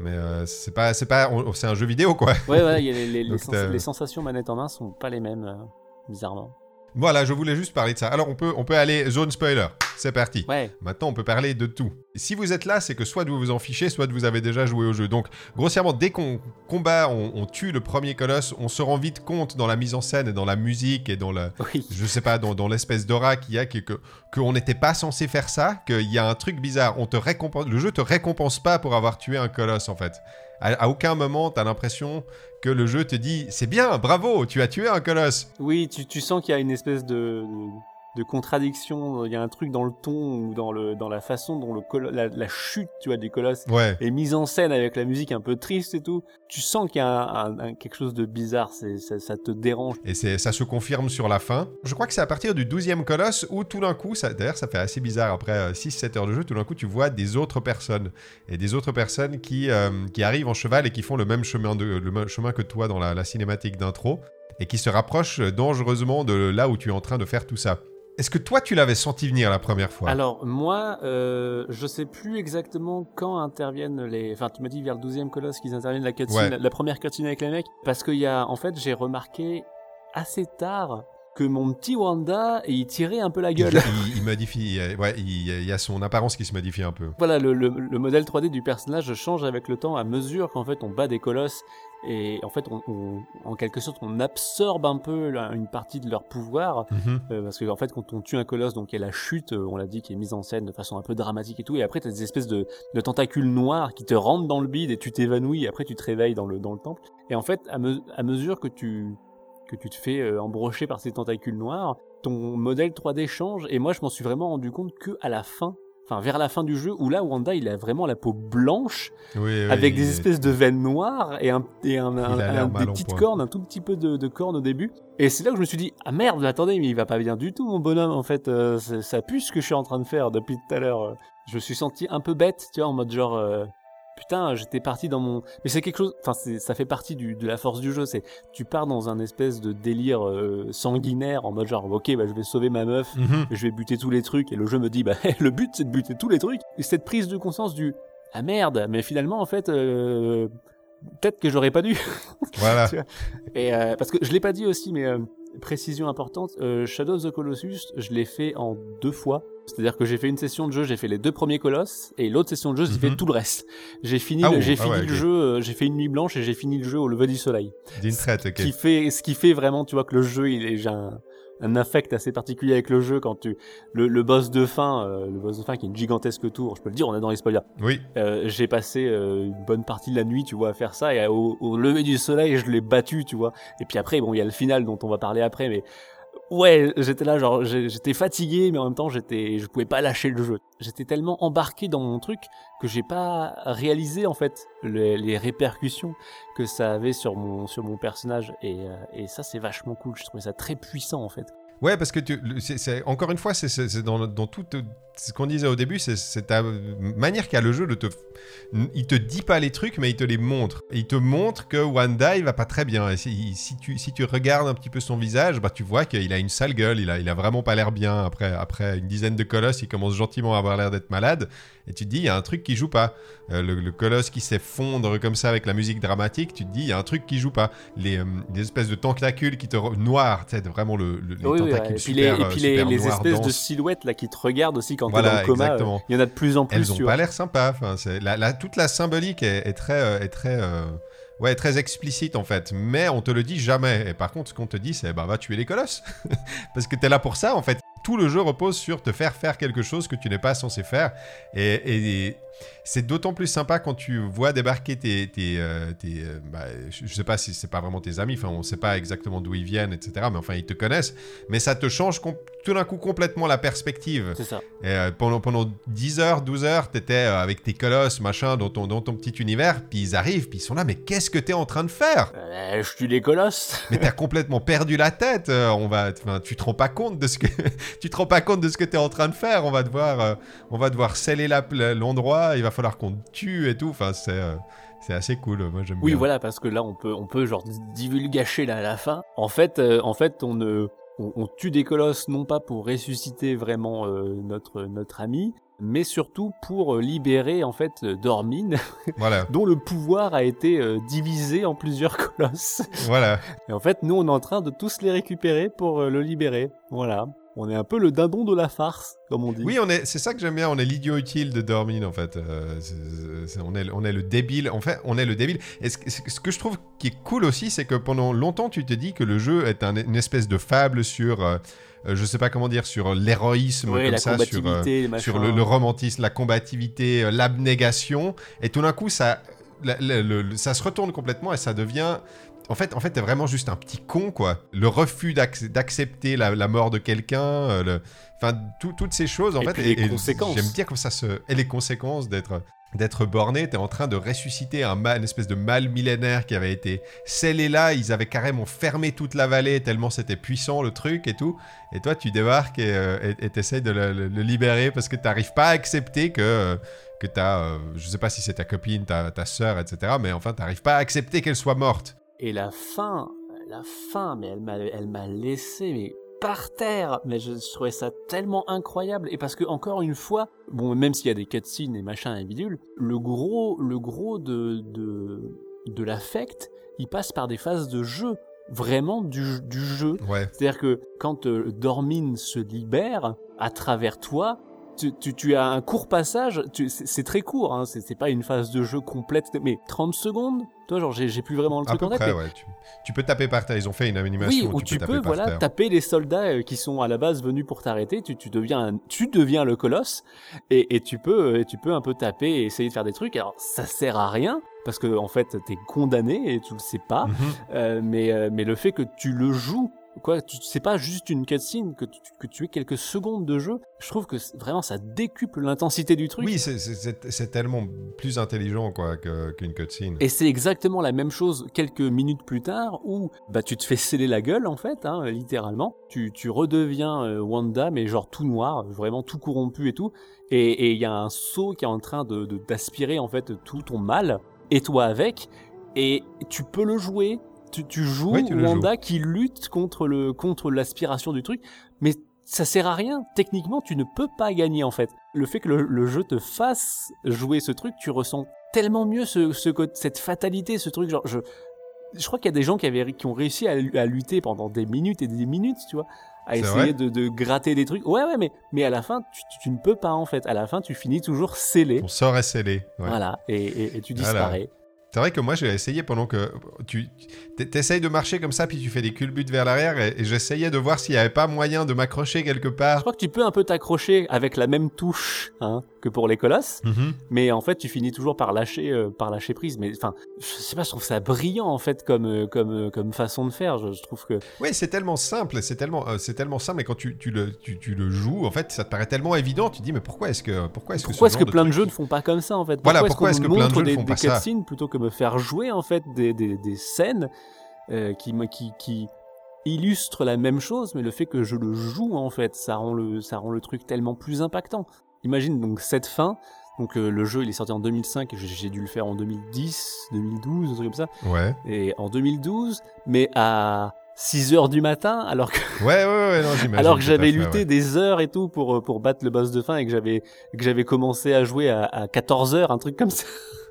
Mais euh, c'est pas, c'est pas, c'est un jeu vidéo, quoi. Ouais, ouais, les, sens- les sensations manette en main sont pas les mêmes, euh, bizarrement. Voilà, je voulais juste parler de ça. Alors on peut, on peut aller zone spoiler. c'est parti. Ouais. Maintenant, on peut parler de tout. Si vous êtes là, c'est que soit vous vous en fichez, soit vous avez déjà joué au jeu. Donc, grossièrement, dès qu'on combat, on, on tue le premier colosse, on se rend vite compte dans la mise en scène et dans la musique et dans le, Oui. je sais pas, dans, dans l'espèce d'aura qu'il y a, que, que, qu'on n'était pas censé faire ça, qu'il y a un truc bizarre. On te récompense, le jeu te récompense pas pour avoir tué un colosse, en fait. À, aucun moment, t'as l'impression que le jeu te dit c'est bien, bravo, tu as tué un colosse. Oui, tu, sens qu'il y a une espèce de, de contradiction. Il y a un truc dans le ton ou dans, le, dans la façon dont le la, la chute tu vois, du colosse Ouais. est mise en scène avec la musique un peu triste et tout. Tu sens qu'il y a un, un- un- quelque chose de bizarre. Ça, ça te dérange. Et ça se confirme sur la fin. Je crois que c'est à partir du 12e colosse où tout d'un coup, d'ailleurs ça fait assez bizarre, après 6-7 heures de jeu, tout d'un coup tu vois des autres personnes. Et des autres personnes qui, euh, qui arrivent en cheval et qui font le même chemin, de, le même chemin que toi dans la, la cinématique d'intro. Et qui se rapprochent dangereusement de là où tu es en train de faire tout ça. Est-ce que toi tu l'avais senti venir la première fois? Alors moi, euh, je sais plus exactement quand interviennent les. Enfin, tu m'as dit vers le 12e colosse qu'ils interviennent la cutscene, Ouais. la, la première cutscene avec les mecs, parce qu'il y a, en fait, j'ai remarqué assez tard que mon petit Wanda, il tirait un peu la gueule. il- il modifie, ouais, il, y a son apparence qui se modifie un peu. Voilà, le, le, le modèle 3D du personnage change avec le temps à mesure qu'en fait on bat des colosses et en fait on, on- en quelque sorte on absorbe un peu une partie de leur pouvoir Mhm. euh, parce que en fait quand on tue un colosse donc il y a la chute euh, on l'a dit qui est mise en scène de façon un peu dramatique et tout et après t'as des espèces de, de tentacules noirs qui te rentrent dans le bide et tu t'évanouis et après tu te réveilles dans le dans le temple et en fait à, me- à mesure que tu que tu te fais euh, embrocher par ces tentacules noirs ton modèle 3D change et moi je m'en suis vraiment rendu compte que à la fin enfin vers la fin du jeu où là Wanda il a vraiment la peau blanche Oui, oui, avec des espèces de veines noires et, un, et un, un- des petites point. cornes, un tout petit peu de, de cornes au début. Et c'est là que je me suis dit ah merde, attendez, mais il va pas bien du tout mon bonhomme en fait. euh, ça pue ce que je suis en train de faire depuis tout à l'heure. Je me suis senti un peu bête, tu vois, en mode genre euh, putain, j'étais parti dans mon. Mais c'est quelque chose. Enfin, ça fait partie du, de la force du jeu. C'est tu pars dans un espèce de délire euh, sanguinaire en mode genre ok, bah je vais sauver ma meuf Mhm. je vais buter tous les trucs et le jeu me dit bah le but c'est de buter tous les trucs et cette prise de conscience du ah merde mais finalement en fait euh, peut-être que j'aurais pas dû Voilà. et euh, parce que je l'ai pas dit aussi mais euh, précision importante euh, Shadow of the Colossus je l'ai fait en deux fois c'est-à-dire que j'ai fait une session de jeu j'ai fait les deux premiers colosses et l'autre session de jeu j'ai Mhm. fait tout le reste j'ai fini Ah j'ai ah fini ouais, le jeu euh, j'ai fait une nuit blanche et j'ai fini le jeu au lever du soleil D'une traite, ok. qui fait ce qui fait vraiment tu vois que le jeu il est j'ai un, un affect assez particulier avec le jeu quand tu le, le boss de fin euh, le boss de fin qui est une gigantesque tour je peux le dire on est dans les spoilers Oui. Euh, j'ai passé euh, une bonne partie de la nuit tu vois à faire ça et au, au lever du soleil je l'ai battu tu vois et puis après bon il y a le final dont on va parler après mais ouais j'étais là genre j'étais fatigué mais en même temps j'étais je pouvais pas lâcher le jeu. J'étais tellement embarqué dans mon truc que j'ai pas réalisé en fait les, les répercussions que ça avait sur mon sur mon personnage. Et, euh, et ça c'est vachement cool. Je trouvais ça très puissant en fait Ouais, parce que tu, encore une fois, c'est, dans, tout ce qu'on disait au début, c'est, ta manière qu'a le jeu de te. Il te dit pas les trucs, mais il te les montre. Et il te montre que Wanda, il va pas très bien. Si, tu, si tu regardes un petit peu son visage, bah, tu vois qu'il a une sale gueule, il a, vraiment pas l'air bien. Après, après une dizaine de colosses, il commence gentiment à avoir l'air d'être malade. Et tu te dis, il y a un truc qui joue pas. Euh, le, colosse qui s'effondre comme ça avec la musique dramatique, tu te dis, il y a un truc qui joue pas. Les, euh, espèces de tentacules qui te. noirs, tu sais, vraiment le, Oui, ouais. Et puis les, super, et puis les, super les noirs, espèces de silhouettes là qui te regardent aussi quand Voilà, t'es dans le coma. exactement. euh, Il y en a de plus en plus. Elles ont pas l'air sympas. Enfin, c'est la, la- toute la symbolique est, est très, euh, est très, euh, ouais, très explicite en fait. Mais on te le dit jamais. Et par contre, ce qu'on te dit, c'est bah va tuer les colosses, parce que t'es là pour ça en fait. Tout le jeu repose sur te faire faire quelque chose que tu n'es pas censé faire. Et, et c'est d'autant plus sympa quand tu vois débarquer tes, tes, euh, tes, euh, bah, je sais pas si c'est pas vraiment tes amis. Enfin, on sait pas exactement d'où ils viennent, etc. Mais enfin, ils te connaissent. Mais ça te change tout d'un coup complètement la perspective. C'est ça. Et, euh, pendant, pendant 10 heures, 12 heures, t'étais avec tes colosses, machin, dans ton, dans ton petit univers, puis ils arrivent, puis ils sont là, mais qu'est-ce que t'es en train de faire? Je tue les colosses. Mais t'as complètement perdu la tête, on va, tu te rends pas compte de ce que, tu te rends pas compte de ce que t'es en train de faire, on va devoir, on va devoir sceller la- il va falloir qu'on tue et tout, enfin, c'est, euh, c'est assez cool, moi j'aime Oui, bien. voilà, parce que là, on peut, on peut genre divulgacher là, à la fin. En fait, euh, en fait, on ne, on, on tue des colosses non pas pour ressusciter vraiment euh, notre notre ami, mais surtout pour libérer en fait Dormine, Voilà, dont le pouvoir a été euh, divisé en plusieurs colosses. voilà. Et en fait, nous, on est en train de tous les récupérer pour euh, le libérer. Voilà. On est un peu le dindon de la farce, comme on dit. Oui, on est, c'est ça que j'aime bien. On est l'idiot utile de Dormin, en fait. Euh, c'est- c'est- on, est, on est le débile. En fait, on est le débile. Et ce, que je trouve qui est cool aussi, c'est que pendant longtemps, tu te dis que le jeu est un- une espèce de fable sur, euh, euh, je sais pas comment dire, sur l'héroïsme Ouais, comme la ça, sur, euh, le, le romantisme, la combativité, euh, l'abnégation. Et tout d'un coup, ça, la- la- le- le- ça se retourne complètement et ça devient. En fait, en fait, t'es vraiment juste un petit con, quoi. Le refus d'acc- d'accepter la, la mort de quelqu'un, euh, le- enfin, tout- toutes ces choses, en Et fait. puis les conséquences. J'aime bien comme ça se. Et les conséquences d'être d'être borné, t'es en train de ressusciter un mal, une espèce de mal millénaire qui avait été scellé là, ils avaient carrément fermé toute la vallée tellement c'était puissant le truc et tout, et toi tu débarques et euh, t'essayes de le, le- le libérer parce que t'arrives pas à accepter que, que t'as, euh, je sais pas si c'est ta copine, ta, ta soeur, etc., mais enfin t'arrives pas à accepter qu'elle soit morte. Et la fin, la fin, mais elle m'a, elle m'a laissé mais par terre. Mais je, je trouvais ça tellement incroyable. Et parce que encore une fois, bon, même s'il y a des cutscenes et machin et bidule, le gros, le gros de de de l'affect, il passe par des phases de jeu, vraiment du, du jeu. Ouais. C'est-à-dire que quand euh, Dormin se libère à travers toi, tu, tu, tu as un court passage, tu- c'est très court, hein, c'est pas une phase de jeu complète, mais 30 secondes, toi genre j'ai plus vraiment le truc en tête, près, mais- ouais. Tu, tu peux taper par terre. Ils ont fait une animation oui, où où tu taper peux par voilà taper les soldats euh, qui sont à la base venus pour t'arrêter. Tu, tu deviens un- tu deviens le colosse et, et tu peux euh, tu peux un peu taper et essayer de faire des trucs. Alors ça sert à rien parce que en fait t'es condamné et tu le sais pas. Mhm. Euh, mais mais le fait que tu le joues quoi, tu c'est pas juste une cutscene que tu, que tu aies quelques secondes de jeu? Je trouve que vraiment ça décuple l'intensité du truc. Oui, c'est- tellement plus intelligent quoi qu'une cutscene. Et c'est exactement la même chose quelques minutes plus tard où bah tu te fais sceller la gueule en fait, hein, littéralement. Tu, tu redeviens euh, Wanda mais genre tout noir, vraiment tout corrompu et tout. Et il y a un seau qui est en train de- d'aspirer en fait tout ton mal et toi avec. Et tu peux le jouer. Tu, tu joues Oui, tu Wanda qui lutte contre le contre l'aspiration du truc, mais ça sert à rien. Techniquement, tu ne peux pas gagner en fait. Le fait que le, le jeu te fasse jouer ce truc, tu ressens tellement mieux ce, cette fatalité, ce truc. Genre, je, je crois qu'il y a des gens qui, avaient, qui ont réussi à, à lutter pendant des minutes et des minutes, tu vois, à essayer de, de gratter des trucs. Ouais, ouais, mais, mais à la fin, tu, tu- tu ne peux pas en fait. À la fin, tu finis toujours scellé. Ton sort est scellé. ouais. Voilà, et, et- et tu Voilà. C'est vrai que moi j'ai essayé pendant que tu essayes de marcher comme ça puis tu fais des culbutes vers l'arrière et, j'essayais de voir s'il n'y avait pas moyen de m'accrocher quelque Je part. crois que tu peux un peu t'accrocher avec la même touche hein, que pour les colosses, Mhm. mais en fait tu finis toujours par lâcher, euh, par lâcher prise. Mais enfin, je sais pas, je trouve ça brillant en fait comme euh, comme euh, comme façon de faire. Je, je trouve que Oui, c'est tellement simple, c'est tellement, euh, c'est tellement simple et quand tu, tu le, tu, tu le joues, en fait, ça te paraît tellement évident. Tu te dis mais pourquoi est-ce que, pourquoi est-ce que, pourquoi ce est-ce que plein de, jeux ne font pas comme ça en fait? Voilà, Pourquoi pourquoi est-ce que me plein de jeux ne des, font des pas ça? plutôt que me faire jouer en fait des, des, des scènes euh, qui, qui qui illustrent la même chose, mais le fait que je le joue en fait, ça rend le ça rend le truc tellement plus impactant. Imagine donc cette fin. Donc euh, le jeu il est sorti en 2005 et j'ai- dû le faire en 2010, 2012, un truc comme ça. Ouais, Et en 2012, mais à 6 heures du matin, alors que, ouais, ouais, ouais, non, j'imagine. alors que j'avais lutté ouais. des heures et tout pour, euh, pour battre le boss de fin et que j'avais, que j'avais commencé à jouer à, à 14 heures, un truc comme ça.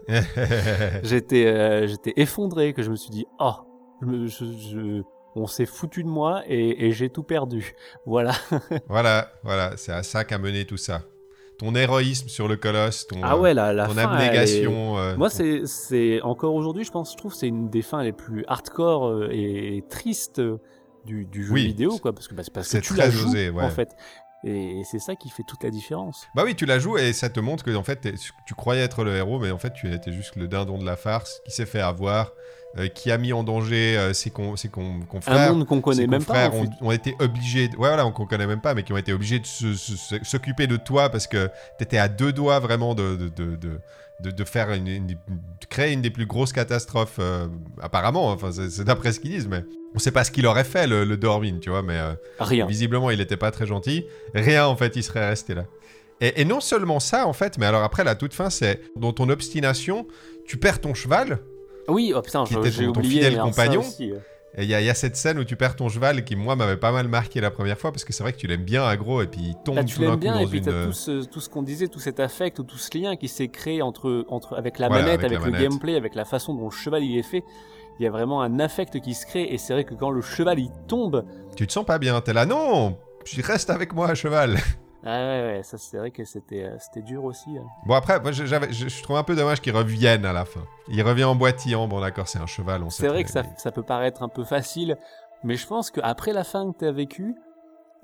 j'étais, euh, j'étais effondré, que je me suis dit, oh, je- je- on s'est foutu de moi et, et j'ai tout perdu. Voilà. voilà, voilà, c'est à ça qu'a mené tout ça. Ton héroïsme sur le colosse, ton, Ah ouais, la, la ton fin, elle est- abnégation. euh, Moi, ton- c'est, encore aujourd'hui, je pense, je trouve, que c'est une des fins les plus hardcore euh, et tristes euh, du, du jeu Oui, vidéo, quoi, parce que, bah, c'est parce que tu la joues, osé, ouais. en fait. Et c'est ça qui fait toute la différence. Bah oui, tu la joues et ça te montre que en fait, tu croyais être le héros, mais en fait, tu étais juste le dindon de la farce qui s'est fait avoir, euh, qui a mis en danger euh, ses, con- ses con- confrères. Un monde qu'on connaît même pas. ont, ont été obligés, de- ouais, voilà, qu'on connaît même pas, mais qui ont été obligés de s'occuper de toi parce que t'étais à deux doigts vraiment de, de, de, de, de- de faire une, une- de créer une des plus grosses catastrophes, euh, apparemment. Enfin, c'est d'après ce qu'ils disent, mais on sait pas ce qu'il aurait fait le, le Dormin, tu vois, mais Rien. visiblement il était pas très gentil. Rien en fait, il serait resté là. Et, et non seulement ça en fait, mais alors après la toute fin, c'est dans ton obstination, tu perds ton cheval. Oui, oh putain, j'ai oublié. fidèle ça compagnon. aussi, euh. Et il y, y a cette scène où tu perds ton cheval qui, moi, m'avait pas mal marqué la première fois parce que c'est vrai que tu l'aimes bien aggro et puis il tombe Bah, tu tout d'un l'aimes coup bien dans et puis une. t'as euh, tout ce, tout ce qu'on disait, tout cet affect ou tout ce lien qui s'est créé entre, entre avec la Voilà, manette, avec avec, la le manette. gameplay, avec la façon dont le cheval il est fait. Il y a vraiment un affect qui se crée et c'est vrai que quand le cheval il tombe, Tu te sens pas bien, t'es là, non Puis reste avec moi à cheval. Ah ouais, ouais, ça c'est vrai que c'était euh, c'était dur aussi. hein. Bon après, moi, j'avais- je, je trouve un peu dommage qu'il revienne à la fin. Il revient en boitillant, bon d'accord, c'est un cheval, on sait. C'est vrai que ça, ça peut paraître un peu facile, mais je pense qu'après la fin que t'as vécue,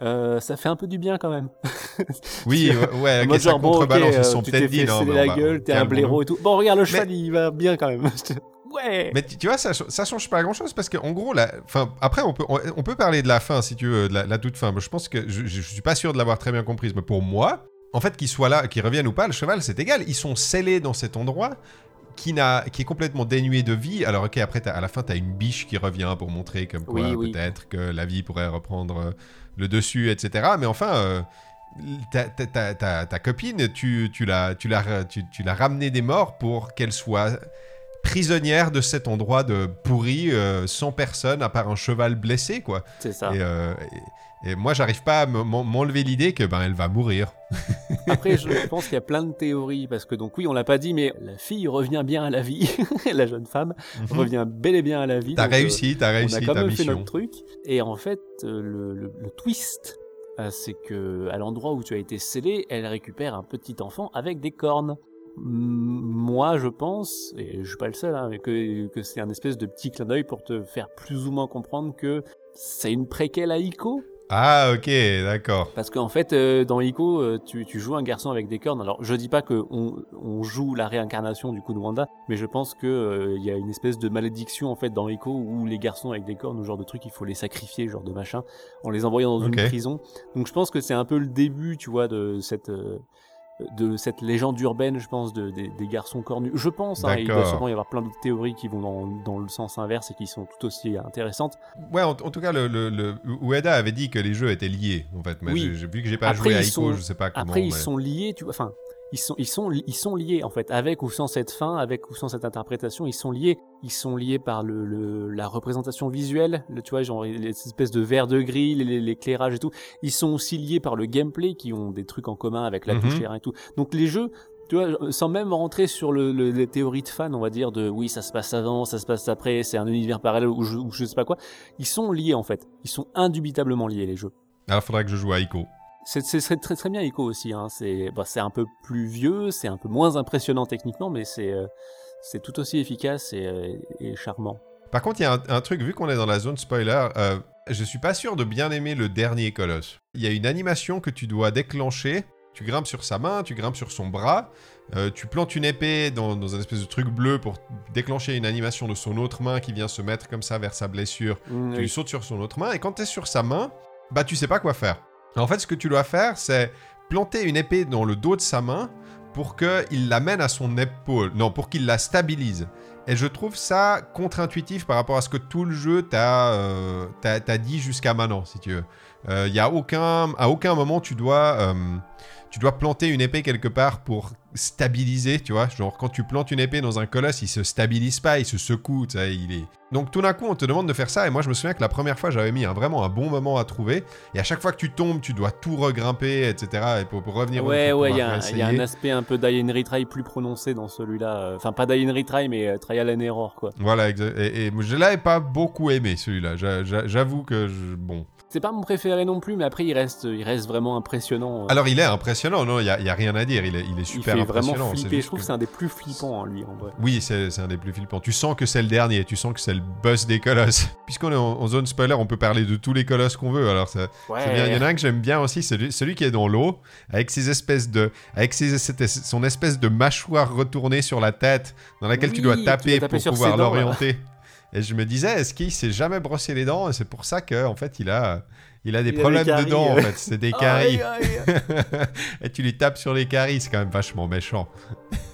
euh, ça fait un peu du bien quand même. Oui, ouais, ouais, En ok, mode ça genre, bon, ok, contrebalance, ils euh, sont tu peut-être dit, non, la va- gueule, t'es un blaireau et tout. Bon, regarde, le cheval, il va bien quand même. ouais Mais tu, tu vois, ça, ça change pas grand chose parce qu'en gros, la, fin, après, on peut, on, on peut parler de la fin si tu veux, de la, la toute fin. Mais je pense que je, suis pas sûr de l'avoir très bien comprise. Mais pour moi, en fait, qu'il soit là, qu'il revienne ou pas, le cheval, c'est égal. Ils sont scellés dans cet endroit qui, qui est complètement dénué de vie. Alors, ok, après, t'as- à la fin, tu as une biche qui revient pour montrer comme quoi Oui, oui. peut-être que la vie pourrait reprendre euh, le dessus, etc. Mais enfin. euh, Ta, ta, ta, ta- copine, tu, tu l'as tu l'as- tu, tu l'as ramenée des morts pour qu'elle soit prisonnière de cet endroit de pourri, euh, sans personne à part un cheval blessé, quoi. C'est ça. Et, euh, et- et moi, j'arrive pas à me- m'en- m'enlever l'idée que ben elle va mourir. Après, je pense qu'il y a plein de théories, parce que donc oui, on l'a pas dit, mais la fille revient bien à la vie, la jeune femme revient bel et bien à la vie. Mhm. T'as euh, réussi, t'as on a réussi quand même fait mission. notre truc. Et en fait, euh, le, le- le twist, c'est que à l'endroit où tu as été scellé, elle récupère un petit enfant avec des cornes. Moi, je pense, et je suis pas le seul, hein, mais que, que c'est un espèce de petit clin d'œil pour te faire plus ou moins comprendre que c'est une préquelle à Ico. Ah, ok, d'accord. Parce qu'en fait, euh, dans Ico, euh, tu, tu joues un garçon avec des cornes. Alors, je dis pas que on, on joue la réincarnation du coup de Wanda, mais je pense que euh, il y a une espèce de malédiction en fait dans Ico où les garçons avec des cornes ou genre de trucs, il faut les sacrifier, genre de machin, en les envoyant dans une prison. Donc, je pense que c'est un peu le début, tu vois, de cette euh, de cette légende urbaine, je pense, de, des, des garçons cornus. Je pense, hein, il doit sûrement y avoir plein d'autres théories qui vont dans, dans le sens inverse et qui sont tout aussi intéressantes. Ouais, en, en tout cas, le, le, le- Ueda avait dit que les jeux étaient liés, en fait. Mais Oui. vu que j'ai pas Après, joué à Ico, sont- je sais pas comment. Après, ils sont liés, tu vois. Enfin, ils sont, ils sont, ils sont liés en fait, avec ou sans cette fin, avec ou sans cette interprétation, ils sont liés. Ils sont liés par le, le- la représentation visuelle, le, tu vois, genre les espèces de verre de gris, l'éclairage et tout. Ils sont aussi liés par le gameplay, qui ont des trucs en commun avec la Mhm. touche terrain et tout. Donc les jeux. Tu vois, sans même rentrer sur le, le- les théories de fans, on va dire de oui, ça se passe avant, ça se passe après, c'est un univers parallèle ou je, ou je sais pas quoi. Ils sont liés en fait. Ils sont indubitablement liés les jeux. Alors, faudrait que je joue à Ico. C'est très très bien Ico aussi. Hein. C'est bah, c'est un peu plus vieux, c'est un peu moins impressionnant techniquement, mais c'est euh, tout aussi efficace et, euh, et charmant. Par contre, il y a un, un truc, vu qu'on est dans la zone spoiler, euh, je suis pas sûr de bien aimer le dernier colosse. Il y a une animation que tu dois déclencher. Tu grimpes sur sa main, tu grimpes sur son bras, euh, tu plantes une épée dans, dans un espèce de truc bleu pour déclencher une animation de son autre main qui vient se mettre comme ça vers sa blessure. Mm, Tu oui. sautes sur son autre main et quand tu es sur sa main, bah tu sais pas quoi faire. En fait, ce que tu dois faire, c'est planter une épée dans le dos de sa main pour qu'il l'amène à son épaule. Non, pour qu'il la stabilise. Et je trouve ça contre-intuitif par rapport à ce que tout le jeu t'a euh, dit jusqu'à maintenant, si tu veux. Euh, Il y a aucun, à aucun moment tu dois, euh, tu dois planter une épée quelque part pour stabiliser, tu vois. Genre quand tu plantes une épée dans un colosse, il se stabilise pas, il se secoue, tu sais, il est. Donc tout d'un coup, on te demande de faire ça. Et moi, je me souviens que la première fois, j'avais mis un, vraiment un bon moment à trouver. Et à chaque fois que tu tombes, tu dois tout regrimper, etc. Et pour, pour revenir. Ouais, pour ouais, il y, a un- il y a un réessayer. aspect un peu die and retry plus prononcé dans celui-là. euh, Enfin, pas die and retry, mais euh, trial and error, quoi. Voilà, et, et je l'avais pas beaucoup aimé celui-là. J'a- j'a- J'avoue que je- bon. C'est pas mon préféré non plus, mais après, il reste, il reste vraiment impressionnant. euh. Alors il est impressionnant, non, il y a, il y a rien à dire. Il est, il est il super fait impressionnant. vraiment flipper. Je trouve que- c'est un des plus flippants, hein, lui, en vrai. Oui, c'est un des plus flippants. Tu sens que c'est le dernier, tu sens que c'est le boss des colosses. Puisqu'on est en, en zone spoiler, on peut parler de tous les colosses qu'on veut. Alors ça, bien. Il y en a un que j'aime bien aussi, celui, celui qui est dans l'eau, avec ses espèces de, avec ses, son espèce de mâchoire retournée sur la tête, dans laquelle tu dois taper pour pouvoir l'orienter. Et je me disais, est-ce qu'il s'est jamais brossé les dents Et c'est pour ça que, en fait, il a, il a des Il a des problèmes de dents. En fait, c'est des caries. Aïe, aïe, aïe. Et tu lui tapes sur les caries, c'est quand même vachement méchant.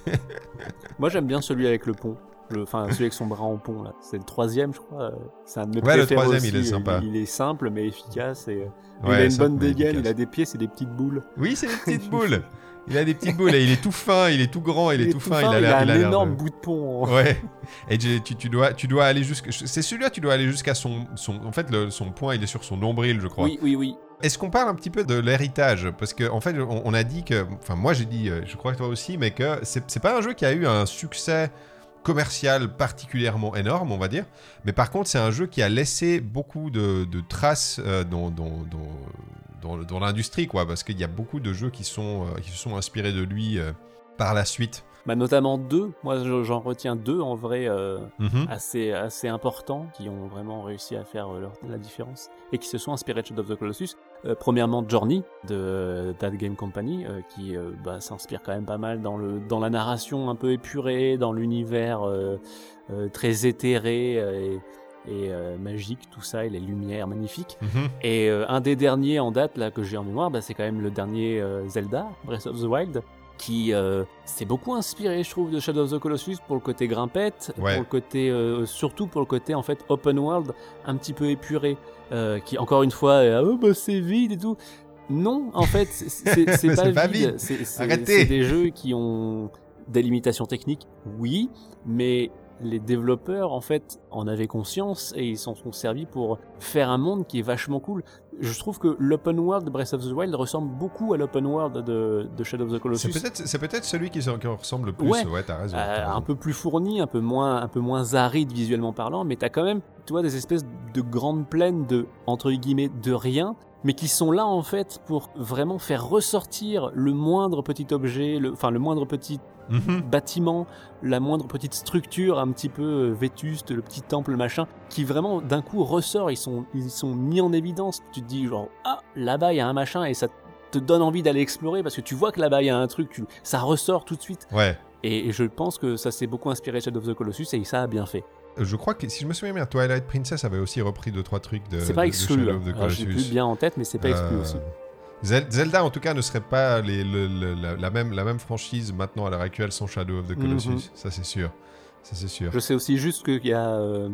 Moi, j'aime bien celui avec le pont. Le- Enfin, celui avec son bras en pont, là. C'est le troisième, je crois. C'est un de mes Ouais, le troisième, il est sympa. Il, est simple, mais efficace. Et, euh, il a une bonne dégaine. efficace. Il a des pieds, c'est des petites boules. Oui, c'est des petites boules. Il a des petites boules il est tout fin, il est tout grand, il, est, tout fin, il a il l'air. a il un énorme de- bout de pont. en- Ouais. Et tu, dois, tu dois aller jusqu'à. C'est celui-là, tu dois aller jusqu'à son, son. En fait, le- son point, il est sur son nombril, je crois. Oui, oui, oui. Est-ce qu'on parle un petit peu de l'héritage? Parce qu'en en fait, on, on a dit que. Enfin, moi, j'ai dit, euh, je crois que toi aussi, mais que c'est c'est pas un jeu qui a eu un succès commercial particulièrement énorme, on va dire. Mais par contre, c'est un jeu qui a laissé beaucoup de, de traces euh, dans, dans, dans, dans, dans l'industrie, quoi, parce qu'il y a beaucoup de jeux qui, sont, euh, qui se sont inspirés de lui euh, par la suite. Bah, notamment deux. Moi, je- j'en retiens deux en vrai euh, Mhm. assez, assez importants qui ont vraiment réussi à faire euh, leur- la différence et qui se sont inspirés de Shadow of the Colossus. Euh, premièrement, Journey de That Game Company qui bah, s'inspire quand même pas mal dans, le, dans la narration un peu épurée, dans l'univers très éthéré et, et, euh, magique, tout ça, et les lumières magnifiques. Mhm. Et euh, un des derniers en date là que j'ai en mémoire, bah, c'est quand même le dernier euh, Zelda, Breath of the Wild, qui euh, s'est beaucoup inspiré, je trouve, de Shadow of the Colossus pour le côté grimpette, Ouais. pour le côté, euh, surtout pour le côté en fait open world, un petit peu épuré, euh, qui encore une fois, euh, oh bah c'est vide et tout. Non, en fait, c'est- pas, pas vide. vide. C'est des jeux qui ont des limitations techniques, oui, mais les développeurs en fait en avaient conscience et ils s'en sont servis pour faire un monde qui est vachement cool. Je trouve que l'open world de Breath of the Wild ressemble beaucoup à l'open world de, de Shadow of the C'est Colossus. peut-être c'est peut-être celui qui, ressemble le plus. Ouais. Ouais, t'as raison. Euh, t'as raison. un peu plus fourni, un peu moins, un peu moins aride visuellement parlant, mais t'as quand même, tu vois, des espèces de grandes plaines de entre guillemets de rien, mais qui sont là en fait pour vraiment faire ressortir le moindre petit objet, le, enfin le moindre petit Mhm. bâtiment, la moindre petite structure un petit peu euh, vétuste, le petit temple machin, qui vraiment d'un coup ressort, ils sont, ils sont mis en évidence. Tu te dis genre ah là-bas il y a un machin et ça te donne envie d'aller explorer parce que tu vois que là-bas il y a un truc, tu, ça ressort tout de suite. Ouais. Et, et je pense que ça s'est beaucoup inspiré de Shadow of the Colossus et ça a bien fait. Je crois que si je me souviens bien, Twilight Princess avait aussi repris deux trois trucs de. c'est pas de- de exclu. Shadow hein. of the Alors, J'ai Colossus. plus bien en tête, mais c'est pas exclu Euh, aussi. Zel- Zelda, en tout cas, ne serait pas les- le- le- la, la même, la même franchise maintenant à l'heure actuelle sans Shadow of the Colossus. Mhm. Ça, c'est sûr. Ça, c'est sûr. Je sais aussi juste qu'il y a euh,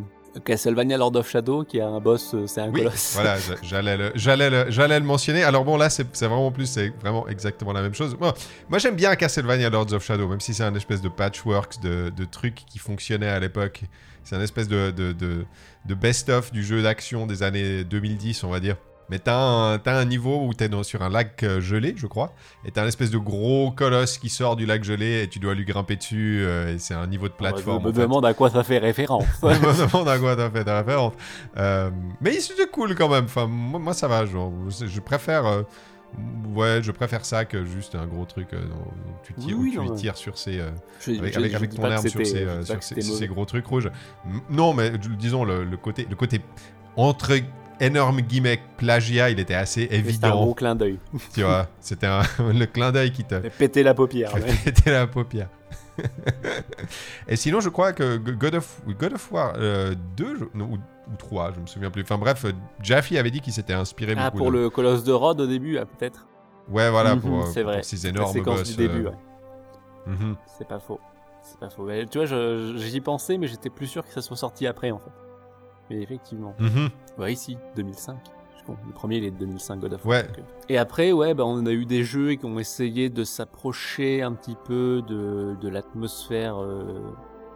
Castlevania Lord of Shadow qui a un boss, euh, c'est un Oui, colosse. voilà, j'a- j'allais le, j'allais le, j'allais le mentionner. Alors bon, là, c'est c'est vraiment plus, c'est vraiment exactement la même chose. Moi, moi j'aime bien Castlevania Lords of Shadow, même si c'est un espèce de patchwork de, de trucs qui fonctionnaient à l'époque. C'est un espèce de, de, de, de best-of du jeu d'action des années 2010, on va dire. Mais t'as un, un niveau où t'es sur un lac euh, gelé, je crois, et t'as un espèce de gros colosse qui sort du lac gelé et tu dois lui grimper dessus, euh, et c'est un niveau de plateforme. Je me demande à quoi ça fait référence. Je me demande à quoi t'as fait référence. Euh, mais c'était cool quand même. Enfin, moi, moi, ça va. Genre, je préfère. euh, ouais, je préfère ça que juste un gros truc euh, où tu tires, Oui, où tu non, lui mais- tires sur ses. euh, Je- avec je- avec, je avec dis ton arme sur, c'était- ces, euh, sur ces- c'était ces gros trucs rouges. Non, mais disons, le, le côté, le côté entre énorme guillemets plagiat, il était assez Mais C'est un gros évident. clin d'œil. Tu vois, c'était le clin d'œil qui te, Péter la paupière. C'était la paupière. Et sinon, je crois que God of, God of War 2 je- non, ou, ou 3, je me souviens plus. Enfin bref, euh, Jaffe avait dit qu'il s'était inspiré Ah, beaucoup pour de- le colosse de Rhodes au début, ah, peut-être. Ouais, voilà, Mhm, pour, euh, pour vrai. ces énormes séquence boss. du début, euh, mhm. C'est pas faux. C'est pas faux. Mais tu vois, j'y pensais, mais j'étais plus sûr que ça soit sorti après, en fait. Mais effectivement. Mhm. Ouais, ici, 2005. Le premier, il est de 2005, God of War. Ouais. donc. Et après, ouais, bah, on a eu des jeux qui ont essayé de s'approcher un petit peu de, de l'atmosphère euh,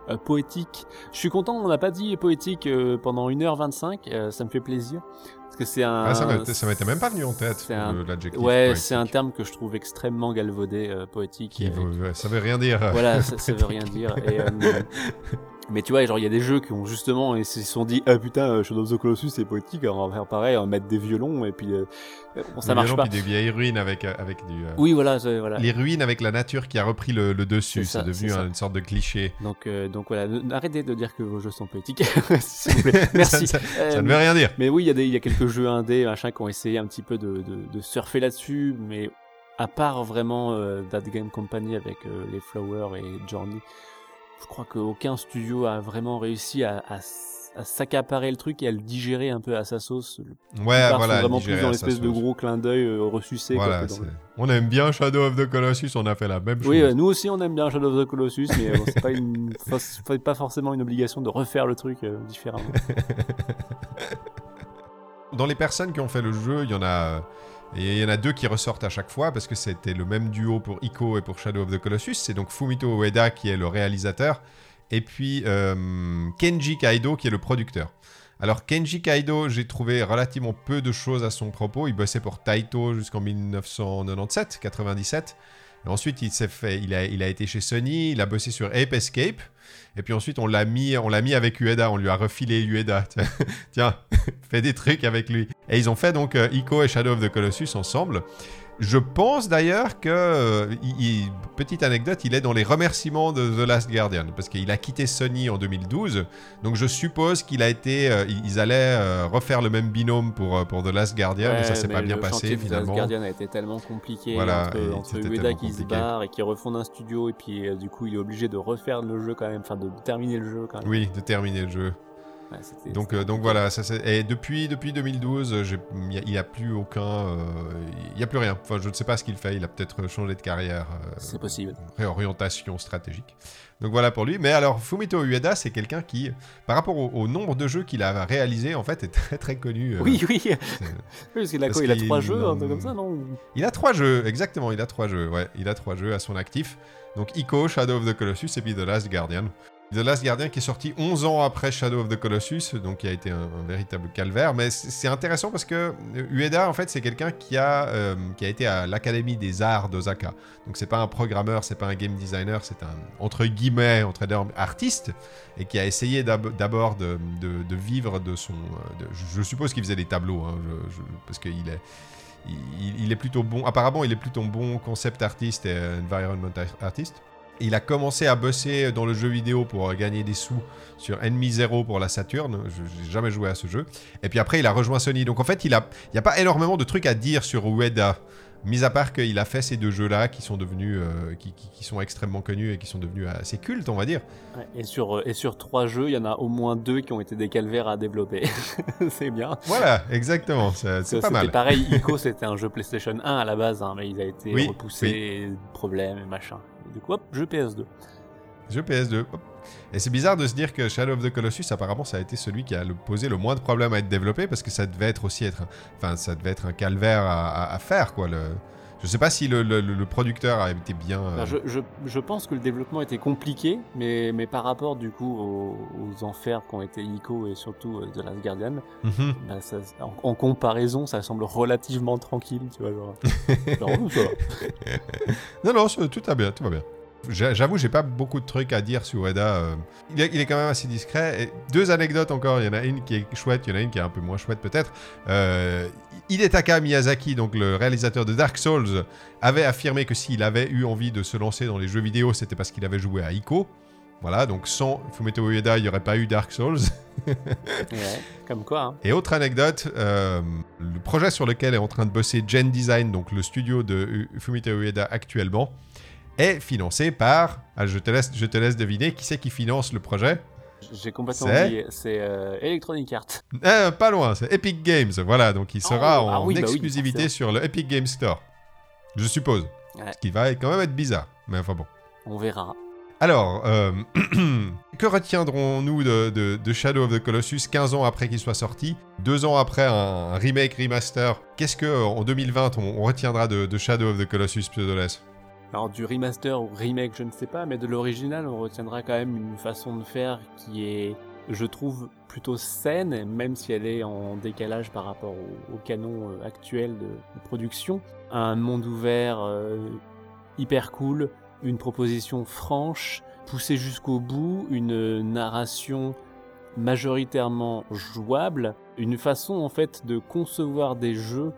euh, poétique. Je suis content, on n'a pas dit poétique euh, pendant 1h25, euh, ça me fait plaisir. Parce que c'est un. Ah, ça m'était- même pas venu en tête, c'est un- le- l'adjectif. Ouais, c'est un terme que je trouve extrêmement galvaudé, poétique. Qui veut- ça veut rien dire. voilà, ça, ça veut rien dire. Et, mais tu vois, genre, il y a des jeux qui ont justement, ils se sont dit, ah putain, euh, Shadow of the Colossus c'est poétique, alors on va faire pareil, on va mettre des violons, et puis euh, bon, ça Des marche violons, pas. Puis des vieilles ruines avec, euh, avec du. euh, Oui, voilà, voilà. Les ruines avec la nature qui a repris le, le dessus. C'est devenu une sorte de cliché. Donc, euh, donc voilà, arrêtez de dire que vos jeux sont poétiques, s'il vous plaît. Merci. ça, ça- Euh, ça ne veut rien dire. Mais oui, il y, a des- y a quelques jeux indés, machin, qui ont essayé un petit peu de, de, de surfer là-dessus, mais à part vraiment euh, That Game Company avec euh, les Flowers et Journey, je crois qu'aucun studio a vraiment réussi à, à, s- à s'accaparer le truc et à le digérer un peu à sa sauce. Ouais, voilà. sont vraiment plus dans l'espèce de gros clin d'œil euh, ressucé. Voilà, le- on aime bien Shadow of the Colossus, on a fait la même chose. Oui, euh, nous aussi on aime bien Shadow of the Colossus, mais bon, c'est pas, une... c'est pas forcément une obligation de refaire le truc euh, différemment. Dans les personnes qui ont fait le jeu, il y en a, et il y en a deux qui ressortent à chaque fois parce que c'était le même duo pour Ico et pour Shadow of the Colossus. C'est donc Fumito Ueda qui est le réalisateur et puis euh, Kenji Kaido qui est le producteur. Alors Kenji Kaido, j'ai trouvé relativement peu de choses à son propos. Il bossait pour Taito jusqu'en 1997, 97. Ensuite, il s'est fait, il a été chez Sony, il a bossé sur Ape Escape. Et puis ensuite, on l'a mis, on l'a mis avec Ueda, on lui a refilé Ueda. Tiens, fais des trucs avec lui. Et ils ont fait donc euh, Ico et Shadow of the Colossus ensemble. Je pense d'ailleurs que, euh, il- petite anecdote, il est dans les remerciements de The Last Guardian, parce qu'il a quitté Sony en 2012, donc je suppose qu'il a été, euh, ils allaient euh, refaire le même binôme pour, pour The Last Guardian, mais ça Ouais, s'est pas bien passé de The Last finalement. Guardian a été tellement compliqué Voilà, entre, et entre Ueda qui se barre et qui refond un studio et puis du coup il est obligé de refaire le jeu quand même, enfin de terminer le jeu quand même. Oui, de terminer le jeu. Ouais, Donc, euh, donc voilà, ça, et depuis, depuis 2012, euh, j'ai- il n'y a, plus aucun. euh, Il n'y a plus rien. Enfin, je ne sais pas ce qu'il fait. Il a peut-être changé de carrière. euh, C'est possible. réorientation stratégique. Donc voilà pour lui. Mais alors, Fumito Ueda, c'est quelqu'un qui, par rapport au, au nombre de jeux qu'il a réalisé, en fait, est très très connu. Oui, oui. parce qu'il a quoi Il a trois jeux, un truc comme ça, non Il a trois jeux, exactement. Il a trois jeux. Ouais, il a trois jeux à son actif. Donc Ico, Shadow of the Colossus et puis The Last Guardian. The Last Guardian qui est sorti 11 ans après Shadow of the Colossus, donc qui a été un, véritable calvaire. Mais c'est intéressant parce que euh, Ueda, en fait, c'est quelqu'un qui, a, euh, qui a été à l'Académie des Arts d'Osaka. Donc c'est pas un programmeur, c'est pas un game designer, c'est un, entre guillemets, entre énormes, artiste, et qui a essayé d'ab- d'abord de, vivre de son... euh, je, suppose qu'il faisait des tableaux, hein, je- je- parce qu'il est... Il, est plutôt bon, apparemment il est plutôt bon concept artiste et environment artist. Il a commencé à bosser dans le jeu vidéo pour gagner des sous sur Enemy Zero pour la Saturn. Je n'ai jamais joué à ce jeu. Et puis après, il a rejoint Sony. Donc en fait, il n'y a, il a pas énormément de trucs à dire sur Ueda. Mis à part qu'il a fait ces deux jeux-là qui sont devenus, euh, qui, qui- qui sont extrêmement connus et qui sont devenus assez cultes, on va dire. Et, sur, euh, et sur trois jeux, il y en a au moins deux qui ont été des calvaires à développer. c'est bien. Voilà, exactement. C'est pas mal. Pareil, Ico c'était un jeu PlayStation 1 à la base, hein, mais il a été Oui, repoussé, problème et machin. Du coup, hop, jeu PS2. Jeu PS2. hop. Et c'est bizarre de se dire que Shadow of the Colossus, apparemment, ça a été celui qui a le- posé le moins de problèmes à être développé parce que ça devait être aussi être, enfin, ça devait être un calvaire à, à- à faire, quoi. Le... Je sais pas si le, le- le producteur a été bien. euh, je, je, je pense que le développement était compliqué, mais, mais par rapport du coup aux, aux enfers qu'ont été Ico et surtout euh, The Last Guardian, mhm. bah, ça- en, en comparaison, ça semble relativement tranquille, tu vois. Genre. Non, non, tout va bien, tout va bien. J'a- J'avoue, j'ai pas beaucoup de trucs à dire sur Ueda. euh. Il, est, il est quand même assez discret. Et deux anecdotes encore. Il y en a une qui est chouette, il y en a une qui est un peu moins chouette peut-être. Euh, Hidetaka Miyazaki, donc le réalisateur de Dark Souls, avait affirmé que s'il avait eu envie de se lancer dans les jeux vidéo, c'était parce qu'il avait joué à Ico. Voilà, donc sans Fumito Ueda, il n'y aurait pas eu Dark Souls. Ouais, comme quoi. Hein. Et autre anecdote, euh, le projet sur lequel est en train de bosser Gen Design, donc le studio de Fumito Ueda actuellement, est financé par. Ah, je, te laisse, je te laisse deviner qui c'est qui finance le projet? J'ai complètement oublié. C'est euh, Electronic Arts. Euh, pas loin, c'est Epic Games. Voilà, donc il sera Oh, en ah oui, bah oui, exclusivité sur le Epic Games Store. Je suppose. Ouais. Ce qui va quand même être bizarre. Mais enfin bon. On verra. Alors, euh, que retiendrons-nous de, de- de Shadow of the Colossus 15 ans après qu'il soit sorti Deux ans après un, remake, remaster? Qu'est-ce que en 2020 on, on retiendra de, de Shadow of the Colossus Pseudoless? Alors du remaster ou remake, je ne sais pas, mais de l'original, on retiendra quand même une façon de faire qui est, je trouve, plutôt saine, même si elle est en décalage par rapport au, canon euh, actuel de, de production. Un monde ouvert euh, hyper cool, une proposition franche, poussée jusqu'au bout, une narration majoritairement jouable, une façon en fait de concevoir des jeux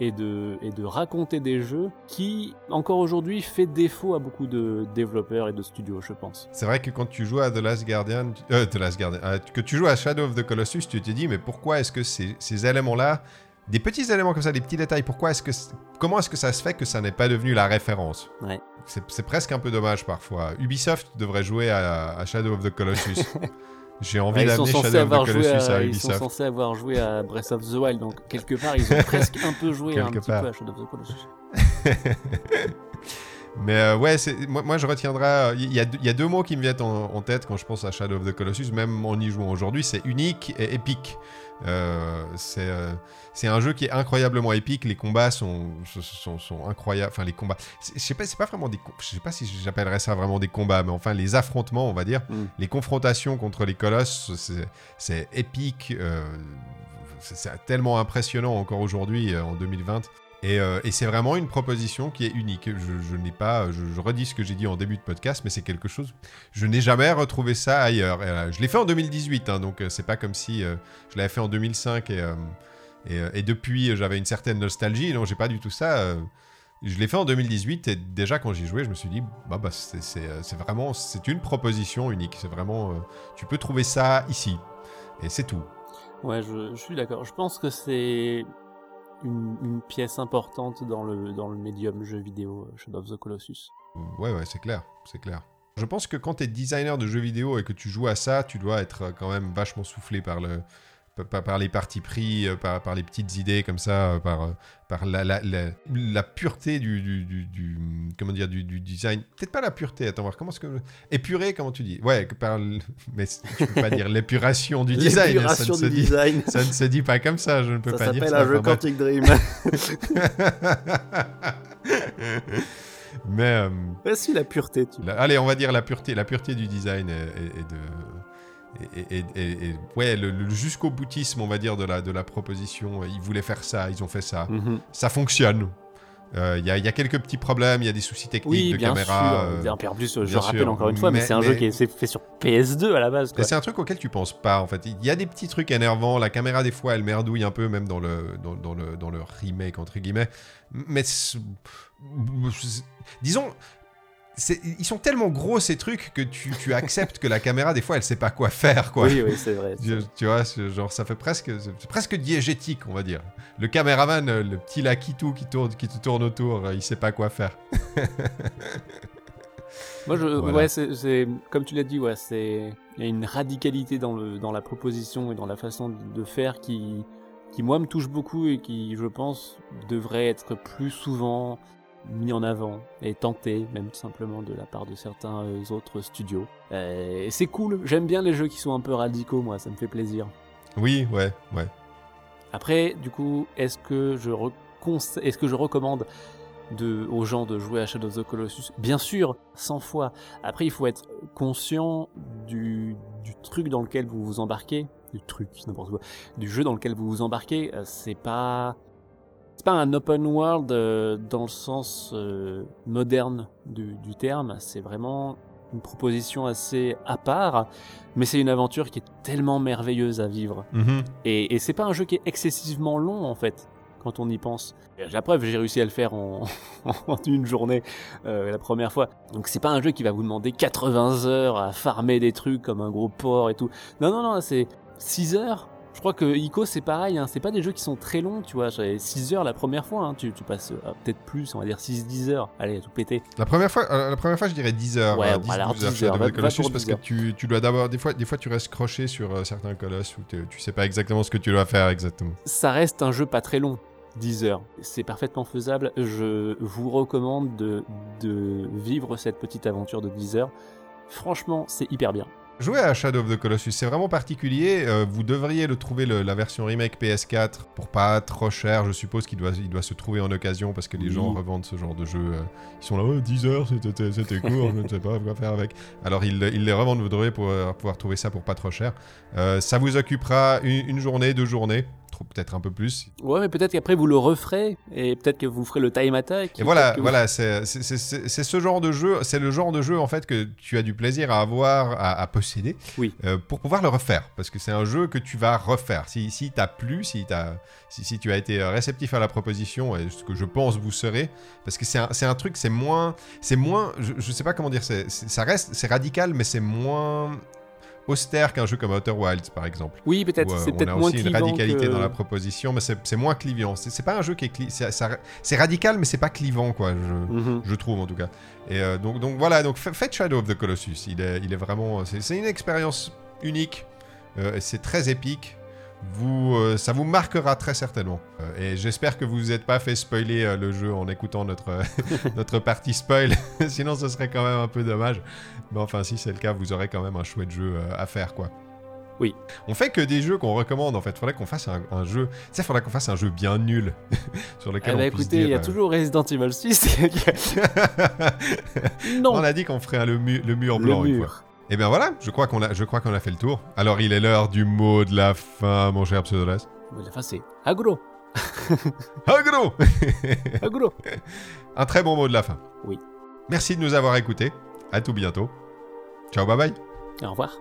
et de, et de raconter des jeux qui, encore aujourd'hui, fait défaut à beaucoup de développeurs et de studios, je pense. C'est vrai que quand tu joues à The Last Guardian, euh, The Last Guardian, euh, que tu joues à Shadow of the Colossus, tu te dis mais pourquoi est-ce que ces, ces éléments-là, des petits éléments comme ça, des petits détails, pourquoi est-ce que, comment est-ce que ça se fait que ça n'est pas devenu la référence? Ouais. C'est c'est presque un peu dommage parfois. Ubisoft devrait jouer à, à Shadow of the Colossus. J'ai envie sont d'amener Shadow of the Colossus à, à, ils sont Ubisoft. censés avoir joué à Breath of the Wild, donc quelque part, ils ont presque un peu joué un Quelque petit part. peu à Shadow of the Colossus. Mais euh, ouais, moi, moi je retiendrai. Il y, a deux- il y a deux mots qui me viennent en, en tête quand je pense à Shadow of the Colossus, même en y jouant aujourd'hui c'est unique et épique. Euh, c'est euh, c'est un jeu qui est incroyablement épique. Les combats sont, sont, sont incroyables. Enfin, les combats. Je sais pas, c'est pas vraiment des. Je sais pas si j'appellerais ça vraiment des combats, mais enfin, les affrontements, on va dire. Mm. Les confrontations contre les colosses, c'est- épique. euh, c'est tellement impressionnant encore aujourd'hui, en 2020. Et, euh, et c'est vraiment une proposition qui est unique. Je, n'ai pas, je, redis ce que j'ai dit en début de podcast, mais c'est quelque chose. Je n'ai jamais retrouvé ça ailleurs. Euh, je l'ai fait en 2018, hein, donc euh, c'est pas comme si je l'avais fait en 2005 et, et, depuis j'avais une certaine nostalgie. Non, j'ai pas du tout ça. je l'ai fait en 2018 et déjà quand j'y jouais, je me suis dit, bah, bah c'est vraiment, c'est une proposition unique. C'est vraiment, tu peux trouver ça ici. Et c'est tout. Ouais, je suis d'accord. Je pense que c'est une, pièce importante dans le, dans le médium jeu vidéo euh, Shadow of the Colossus. Ouais, ouais, c'est clair, c'est clair. Je pense que quand t'es designer de jeux vidéo et que tu joues à ça, tu dois être euh, quand même vachement soufflé par le, par, par les parties pris, euh, par, par les petites idées comme ça, euh, par, euh, par la, la, la, la pureté du, du, du, du- comment dire, du, du design. Peut-être pas la pureté, attends voir, comment est-ce que... Épuré, comment tu dis? Ouais, par... Mais tu peux pas dire l'épuration du design. ça ne L'épuration se du dit- design. Ça ne se dit pas comme ça, je ne peux Ça pas dire s'appelle ça. un jeu. Quantic Dream. Mais... euh, ouais, si, la pureté. Tu... Allez, on va dire la pureté, la pureté du design et, et- et de. Et, et- et- et- ouais, le, le jusqu'au boutisme, on va dire, de la, de la proposition. Ils voulaient faire ça, ils ont fait ça. Mhm. Ça fonctionne. Euh, Il y, a, il y a quelques petits problèmes, il y a des soucis techniques Oui, de bien caméra. sûr. euh, en plus, je rappelle sûr. encore une fois, mais, Mais- c'est un jeu qui est fait sur PS2 à la base. c'est un truc auquel tu penses pas, en fait. Il y a des petits trucs énervants. La caméra, des fois, elle merdouille un peu, même dans le, dans, dans le, dans le remake, entre guillemets. Mais. Disons. Ils sont tellement gros ces trucs que tu, tu acceptes que la caméra des fois elle sait pas quoi faire quoi. Oui, oui, c'est vrai. Tu, tu vois, genre ça fait presque presque diégétique on va dire. Le caméraman, euh, le petit Lakitou qui tourne qui te tourne autour, euh, il sait pas quoi faire. Moi, je, Voilà. ouais, c'est- comme tu l'as dit, ouais, c'est, il y a une radicalité dans le, dans la proposition et dans la façon de faire qui, qui moi me touche beaucoup et qui, je pense, devrait être plus souvent mis en avant et tenté, même tout simplement de la part de certains euh, autres studios. Euh, et c'est cool. J'aime bien les jeux qui sont un peu radicaux, moi, ça me fait plaisir. Oui, ouais, ouais. Après, du coup, est-ce que je est-ce que je recommande de, aux gens de jouer à Shadow of the Colossus? Bien sûr, 100 fois. Après, il faut être conscient du, du truc dans lequel vous vous embarquez, du truc, n'importe quoi, du jeu dans lequel vous vous embarquez. euh, C'est pas, c'est pas un open world euh, dans le sens euh, moderne du, du terme. C'est vraiment une proposition assez à part, mais c'est une aventure qui est tellement merveilleuse à vivre. Mhm. Et, et c'est pas un jeu qui est excessivement long en fait, quand on y pense. La preuve, j'ai réussi à le faire en, en une journée euh, la première fois. Donc c'est pas un jeu qui va vous demander 80 heures à farmer des trucs comme un gros porc et tout. Non, non, non, c'est 6 heures. Je crois que Ico c'est pareil, hein. c'est pas des jeux qui sont très longs, tu vois. J'avais 6 heures la première fois, hein. tu, tu passes euh, peut-être plus, on va dire 6-10 heures. Allez, tout péter. La première fois, euh, la première fois, je dirais 10 heures, Ouais, euh, 10, alors 12 heures, 10 Shadow heures, va- Colossus, parce 10 que heures. tu, tu dois d'abord, des fois, des fois, tu restes croché sur euh, certains colosses où tu sais pas exactement ce que tu dois faire exactement. ça reste un jeu pas très long. 10 heures. C'est parfaitement faisable. Je vous recommande de, de vivre cette petite aventure de 10 heures. Franchement, c'est hyper bien. Jouer à Shadow of the Colossus, c'est vraiment particulier. euh, vous devriez le trouver le- la version remake PS4 pour pas trop cher. Je suppose qu'il doit, il doit se trouver en occasion parce que les Oui. gens revendent ce genre de jeu. euh, ils sont là, oh, 10 heures, c'était c'était court, je ne sais pas quoi faire avec. Alors ils, ils les revendent, vous devrez pouvoir, pouvoir trouver ça pour pas trop cher. Euh, ça vous occupera une, une journée, deux journées, peut-être un peu plus. Ouais, mais peut-être qu'après vous le referez et peut-être que vous ferez le time attack. Et voilà, peut-être que voilà, c'est ce genre de jeu, c'est le genre de jeu en fait que tu as du plaisir à avoir, à, à posséder, Oui. euh, pour pouvoir le refaire, parce que c'est un jeu que tu vas refaire. Si, si t'as plu, si, t'as- si, si tu as été réceptif à la proposition, et ce que je pense vous serez, parce que c'est un, un truc, c'est moins, c'est moins, je, je sais pas comment dire, c'est- ça reste, c'est radical, mais c'est moins austère qu'un jeu comme Outer Wilds par exemple. Oui, peut-être. Euh, c'est on peut-être a moins aussi une radicalité que- dans la proposition, mais c'est moins clivant. C'est pas un jeu qui est cli- c'est- radical, mais c'est pas clivant quoi. Je, Mhm. je trouve en tout cas. Et euh, donc, donc voilà, donc fa- faites Shadow of the Colossus. Il est, il est vraiment, c'est c'est une expérience unique. euh, c'est très épique. Vous, euh, ça vous marquera très certainement. Euh, et j'espère que vous vous êtes pas fait spoiler euh, le jeu en écoutant notre notre partie spoil. Sinon, ce serait quand même un peu dommage. Mais enfin, si c'est le cas, vous aurez quand même un chouette jeu euh, à faire quoi. Oui. On fait que des jeux qu'on recommande en fait. Faudrait qu'on fasse un, un jeu. Tu sais, faudrait qu'on fasse un jeu bien nul sur lequel Eh ben, on puisse écoutez, il y a dire, euh, toujours Resident Evil 6. non, On a dit qu'on ferait le, mu- le mur le blanc une fois. Et bien voilà, je crois qu'on a, je crois qu'on a fait le tour. Alors il est l'heure du mot de la fin, mon cher Pseudolas. Enfin, c'est agro. Agro Agolo Un très bon mot de la fin. Oui. Merci de nous avoir écoutés. À tout bientôt. Ciao, bye bye. Au revoir.